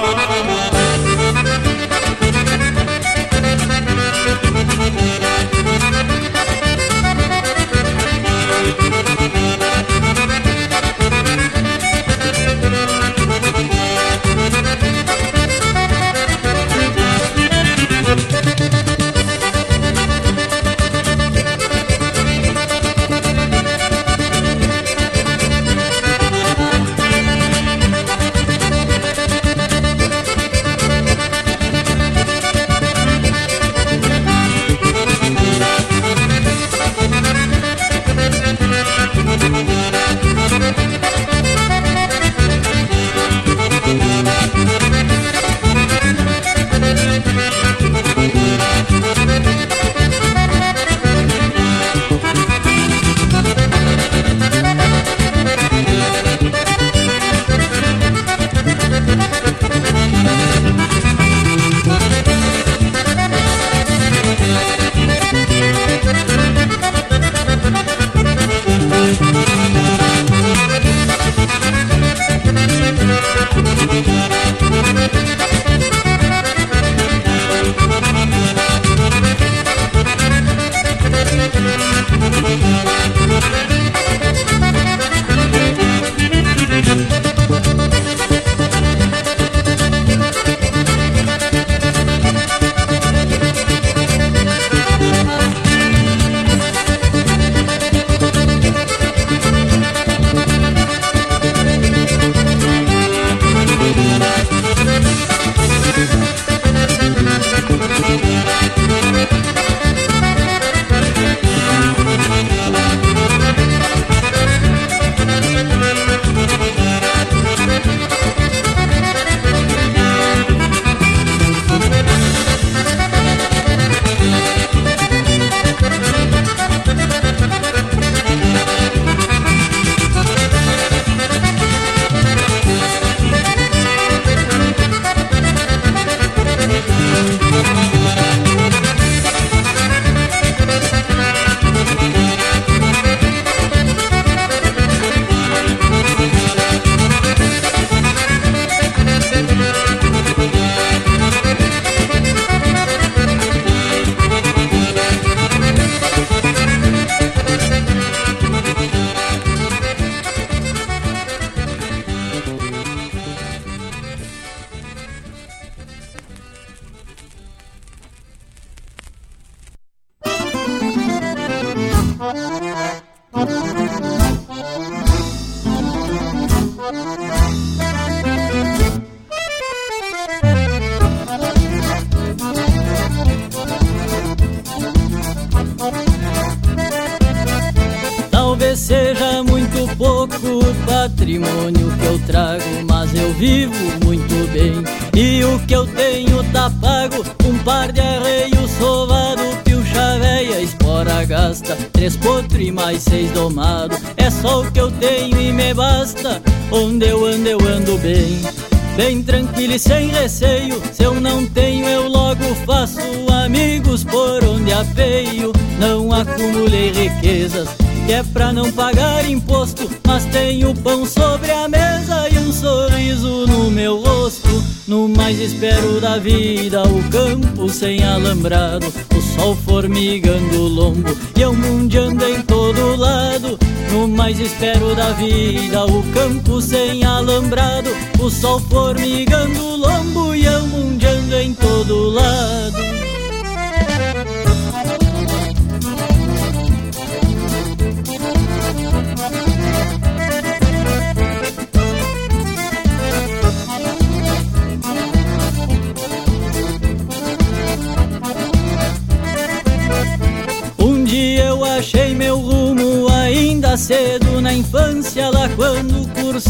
vida, o campo sem alambrado, o sol formigando o lombo e eu mundiando em todo lado. No mais espero da vida, o campo sem alambrado, o sol formigando o lombo e eu mundiando em todo lado.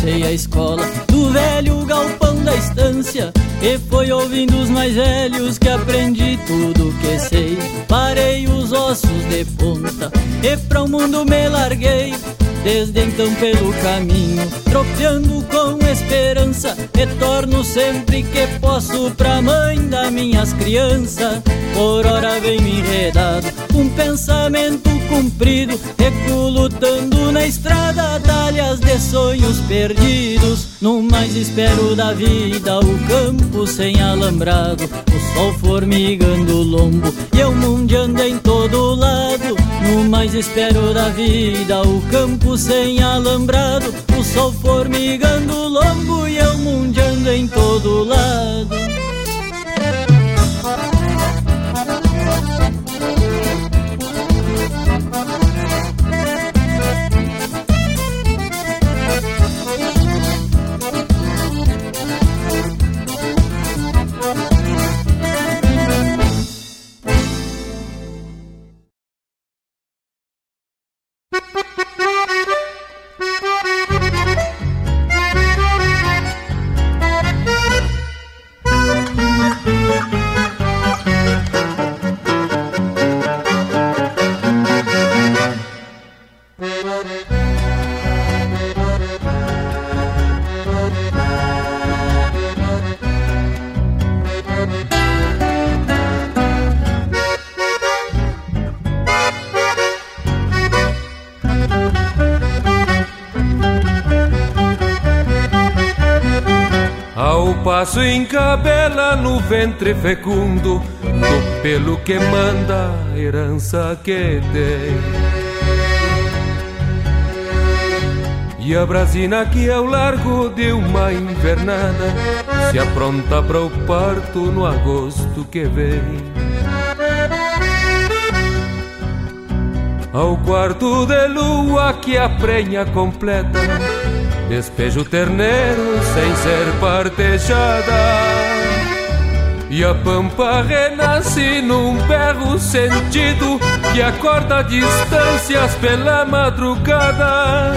Cursei a escola do velho galpão da estância. E foi ouvindo os mais velhos que aprendi tudo que sei. Parei os ossos de ponta e pra o mundo me larguei. Desde então pelo caminho, tropeando com esperança, retorno sempre que posso pra mãe das minhas crianças. Por hora venho enredado, um pensamento cumprido, recuo lutando na estrada, talhas de sonhos perdidos. No mais espero da vida, o campo sem alambrado, o sol formigando o lombo e eu mundiando em todo lado. No mais espero da vida, o campo sem alambrado, o sol formigando o lombo e eu mundiando em todo lado. Passo encabela no ventre fecundo Do pelo que manda a herança que tem E a brasina que ao largo de uma invernada Se apronta para o parto no agosto que vem. Ao quarto de lua que a prenha completa Despejo o terneiro sem ser partejada. E a pampa renasce num berro sentido Que acorda distâncias pela madrugada.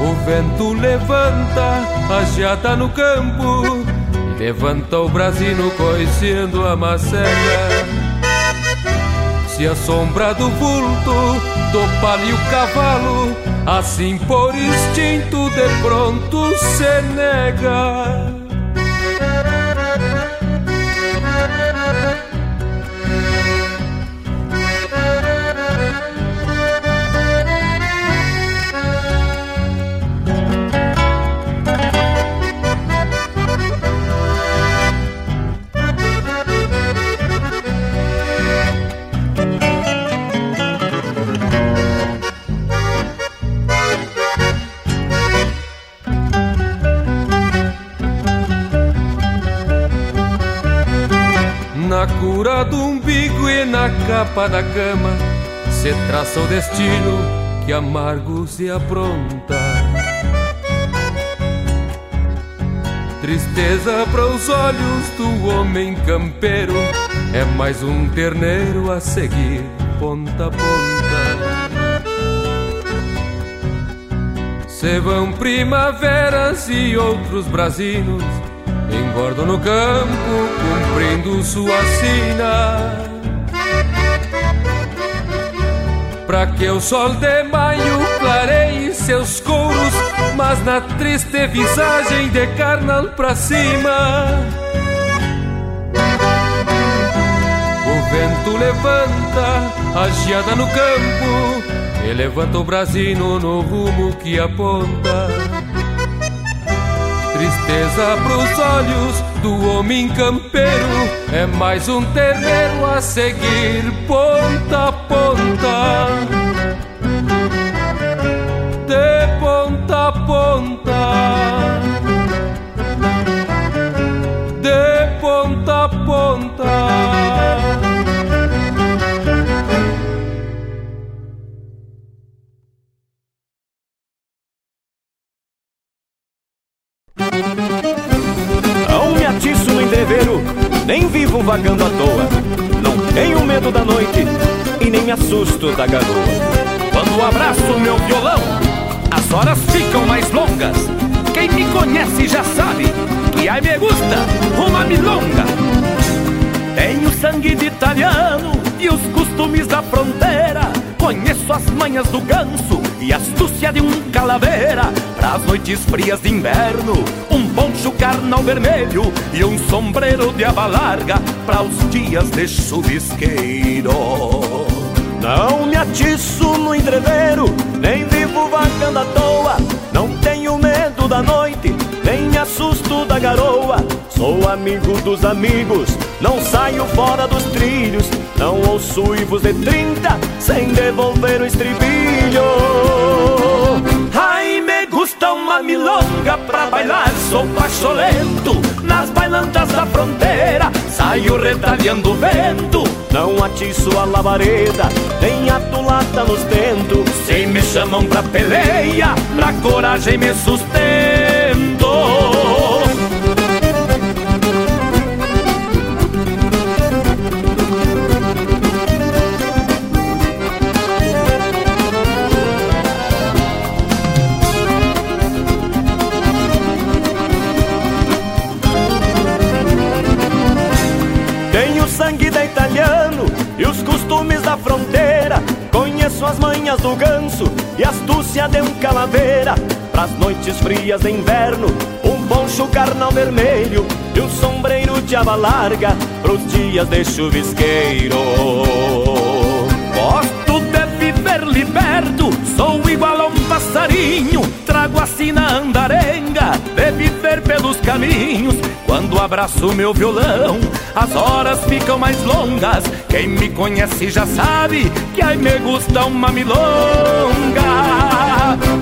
O vento levanta a geada no campo Levanta o brasino coicendo a macega se a sombra do vulto do palio cavalo, assim por instinto de pronto se nega. Capa da cama Se traça o destino que amargo se apronta Tristeza para os olhos do homem campeiro É mais um terneiro a seguir ponta a ponta. Se vão primaveras e outros brasinos, engordam no campo, cumprindo sua sina. Pra que o sol de maio clareie seus couros, mas na triste visagem de carnal pra cima. O vento levanta a geada no campo e levanta o brasino no rumo que aponta. Tristeza pros olhos do homem campeiro é mais um terreiro a seguir ponta a ponta. De ponta a ponta. Vagando à toa. Não tenho medo da noite e nem me assusto da garoa. Quando abraço meu violão, as horas ficam mais longas. Quem me conhece já sabe que ai me gusta uma milonga. Tenho sangue de italiano e os costumes da fronteira. Conheço as manhas do ganso e a astúcia de um calaveira. Pras noites frias de inverno, um poncho carnal vermelho e um sombreiro de aba larga. Para os dias de chuvisqueiro. Não me atiço no entreveiro, nem vivo vagando à toa. Não tenho medo da noite, assusto da garoa. Sou amigo dos amigos, não saio fora dos trilhos. Não ouço uivos de trinta, sem devolver o estribilho. Ai, me gusta uma milonga pra bailar, sou pacholento. Nas bailantas da fronteira, saio retalhando o vento. Não atiço a labareda, nem a tulata nos tentos. Se me chamam pra peleia, pra coragem me sustento. As manhas do ganso e astúcia de um calaveira. Pras noites frias de inverno, um poncho carnal vermelho e um sombreiro de aba larga. Pros dias de chuvisqueiro. Gosto de viver liberto, sou igual a um passarinho. Trago a sina andarenga Quando abraço meu violão, as horas ficam mais longas. Quem me conhece já sabe que ai me gusta uma milonga.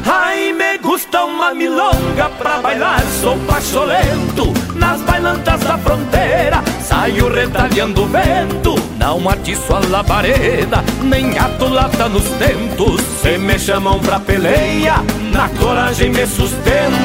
Ai me gusta uma milonga pra bailar, sou pacholento. Nas bailantas da fronteira, saio retalhando o vento. Não atiço a labareda, nem ato lata nos tentos. Se me chamam pra peleia, na coragem me sustento.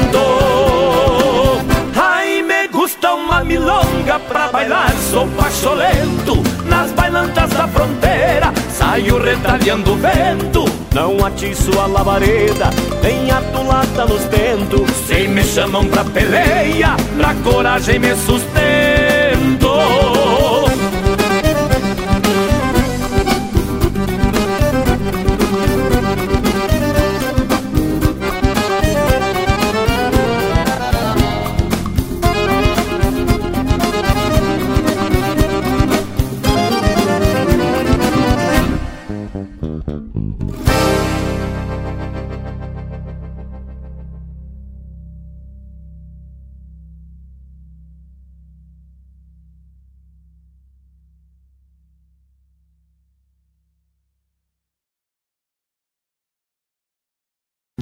Uma milonga pra bailar, sou pacholento. Nas bailantas da fronteira, saio retalhando o vento. Não atiço a labareda, nem a tulata nos tentos. Se me chamam pra peleia, na coragem me sustento.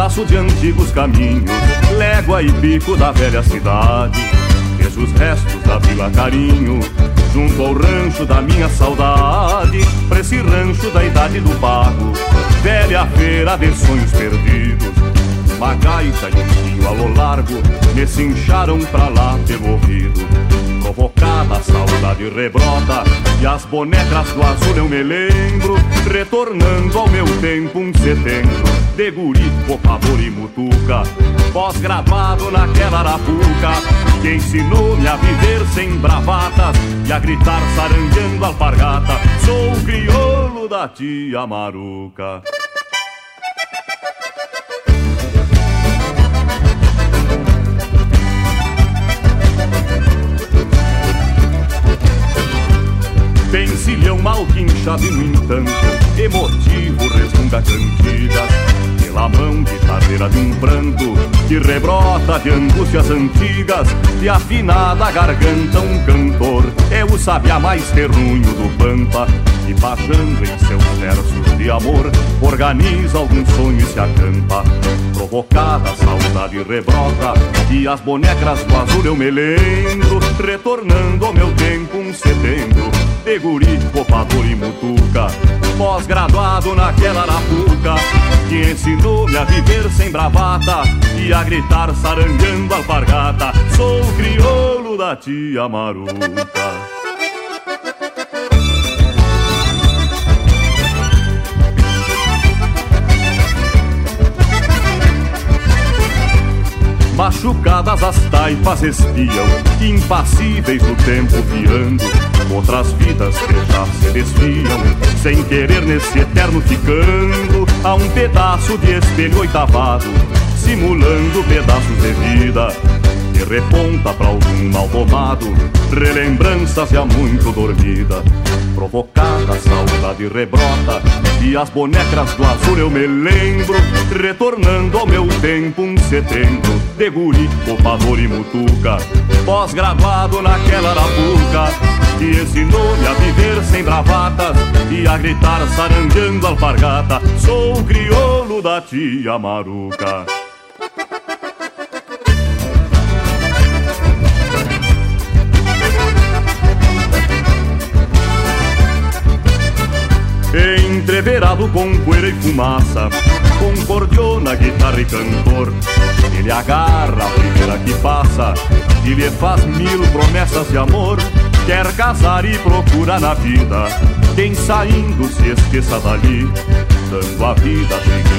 Cansaço de antigos caminhos, légua e pico da velha cidade. Vejo os restos da Vila Carinho, junto ao rancho da minha saudade. Pra esse rancho da idade do pago, velha feira de sonhos perdidos. Uma gaita e um lo largo me cincharam pra lá pelo ouvido. Provocada a saudade rebrota E as bonecas do azul eu me lembro Retornando ao meu tempo um setembro De guri, copador e mutuca. Pós-gravado naquela arapuca Que ensinou-me a viver sem bravatas E a gritar saranjando alpargata. Sou o crioulo da tia Maruca Pencilhão mal quinchado e no entanto Emotivo resmunga cantigas Pela mão guitarreira de um pranto Que rebrota de angústias antigas De afinada garganta um cantor. É o sabiá mais terrunho do pampa E baixando em seus versos de amor Organiza algum sonho e se acampa. Provocada a saudade rebrota E as bonecas do azul eu me lembro Retornando ao meu tempo um setembro de guri, copador e mutuca Pós-graduado naquela arapuca Que ensinou-me a viver sem bravata E a gritar saranjando alpargata. Sou o crioulo da tia Maruca Machucadas as taipas espiam, impassíveis no tempo piando. Outras vidas que já se desviam, sem querer nesse eterno ficando. A um pedaço de espelho oitavado, simulando pedaços de vida. Que reponta pra algum mal tomado, relembranças já muito dormida. Provocada a saudade rebrota, e as bonecas do azul eu me lembro, retornando ao meu tempo um setembro, de guri, copador e mutuca, pós-graduado naquela arapuca, que ensinou-me a viver sem bravatas e a gritar saranjando alpargata. Sou o crioulo da tia Maruca. Entreverado com poeira e fumaça Com cordiona, guitarra e cantor. Ele agarra a primeira que passa E lhe faz mil promessas de amor. Quer casar e procura na vida Quem saindo se esqueça dali. Dando a vida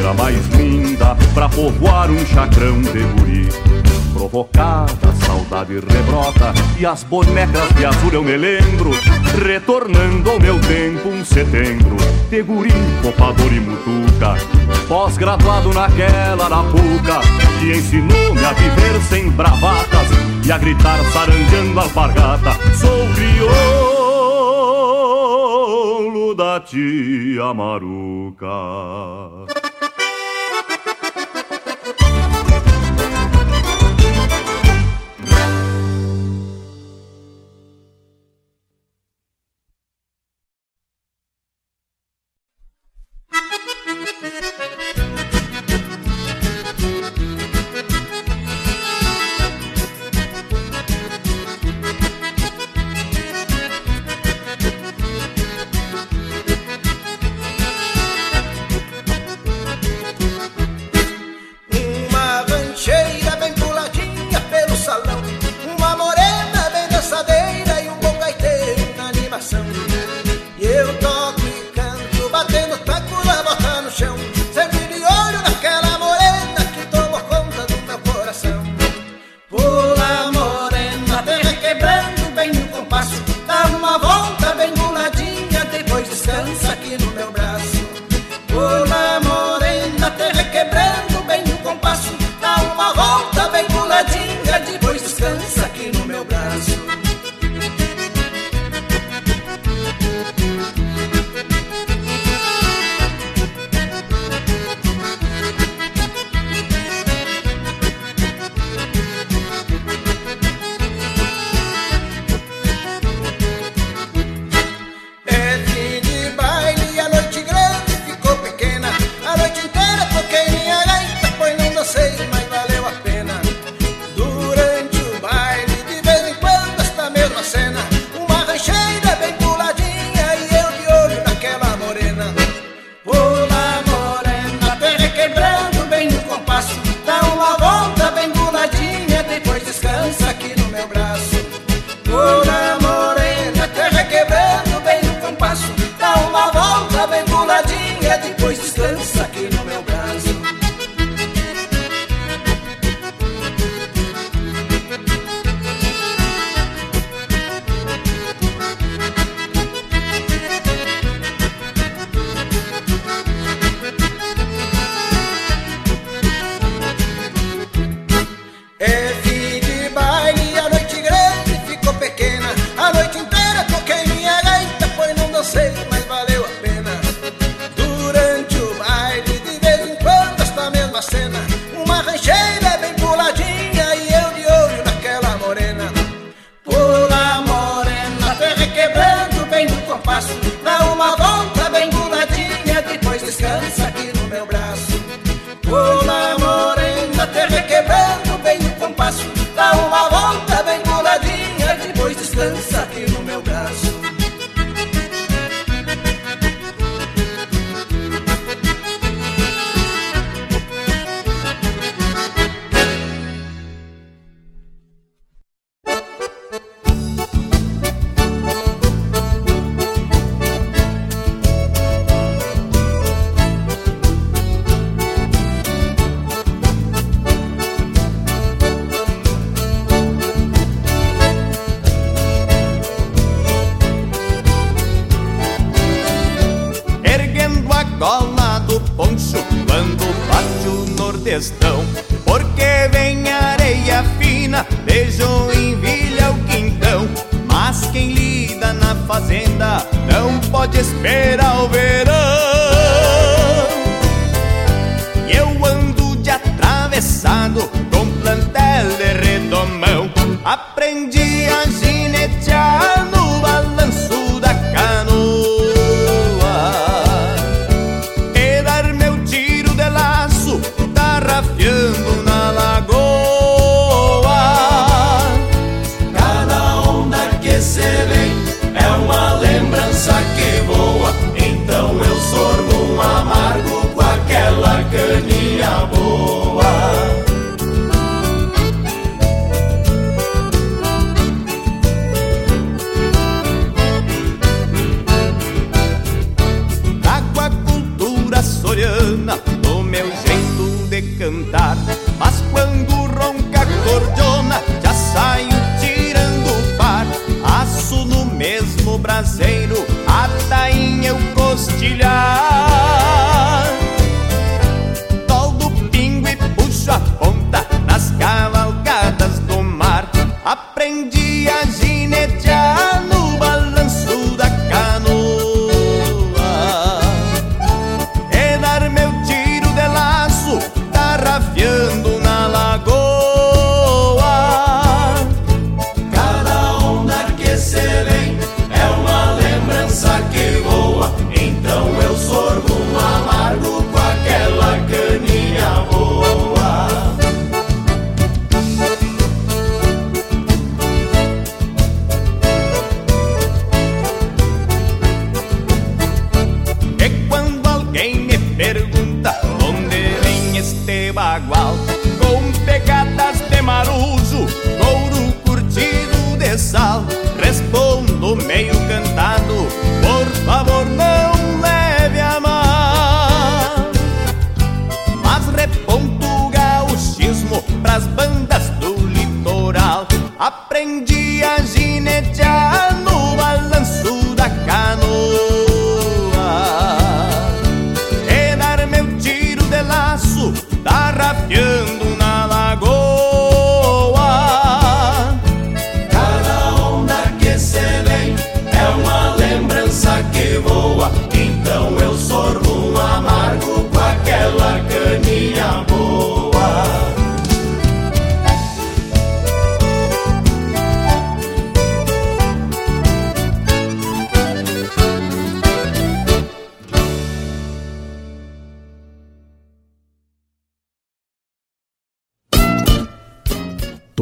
a mais linda Pra povoar um chacrão de guri Provocada, a saudade rebrota E as bonecas de azul eu me lembro Retornando ao meu tempo um setembro De guri, copador e mutuca Pós-graduado naquela arapuca Que ensinou-me a viver sem bravatas E a gritar saranjando alpargata. Sou crioulo da tia Maruca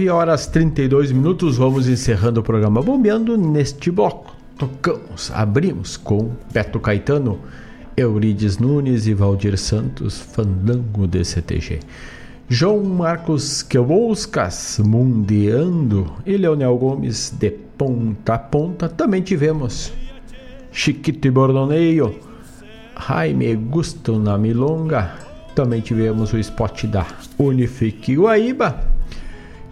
9 horas 32 minutos, vamos encerrando o programa Bombeando neste bloco. Tocamos, abrimos com Beto Caetano, Eurides Nunes e Valdir Santos, Fandango DCTG. João Marcos Queubuscas, Mundeando e Leonel Gomes, de ponta a ponta, também tivemos Chiquito e Bordoneio, Jaime Gusto na Milonga, também tivemos o spot da Unifique Guaíba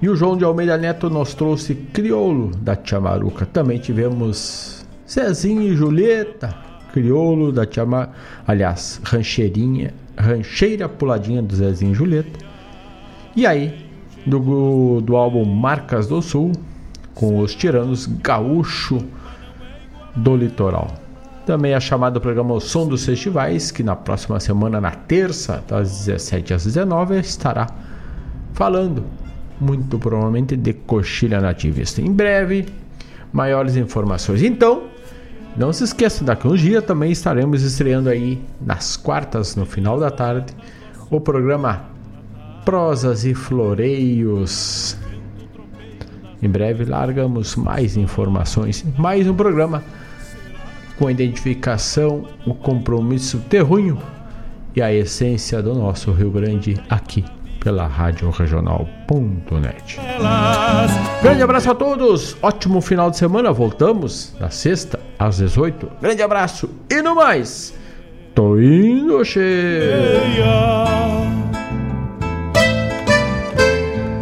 e o João de Almeida Neto nos trouxe Criolo da Tiamaruca. Também tivemos Cezinho e Julieta, Criolo da Tiamaruca. aliás, Rancheirinha, Rancheira Puladinha do Zezinho e Julieta. E aí, do, do álbum Marcas do Sul, com os tiranos Gaúcho do Litoral. Também é chamado o programa O Som dos Festivais, que na próxima semana, na terça, das 17 às 19, estará falando muito provavelmente, de coxilha nativista. Em breve, maiores informações. Então, não se esqueça, daqui a uns dias também estaremos estreando aí, nas quartas, no final da tarde, o programa Prosas e Floreios. Em breve largamos mais informações, mais um programa com a identificação, o compromisso terrunho e a essência do nosso Rio Grande aqui pela Rádio Regional.net. Grande abraço a todos, ótimo final de semana. Voltamos na sexta às 18. Grande abraço e no mais, tô indo, cheio.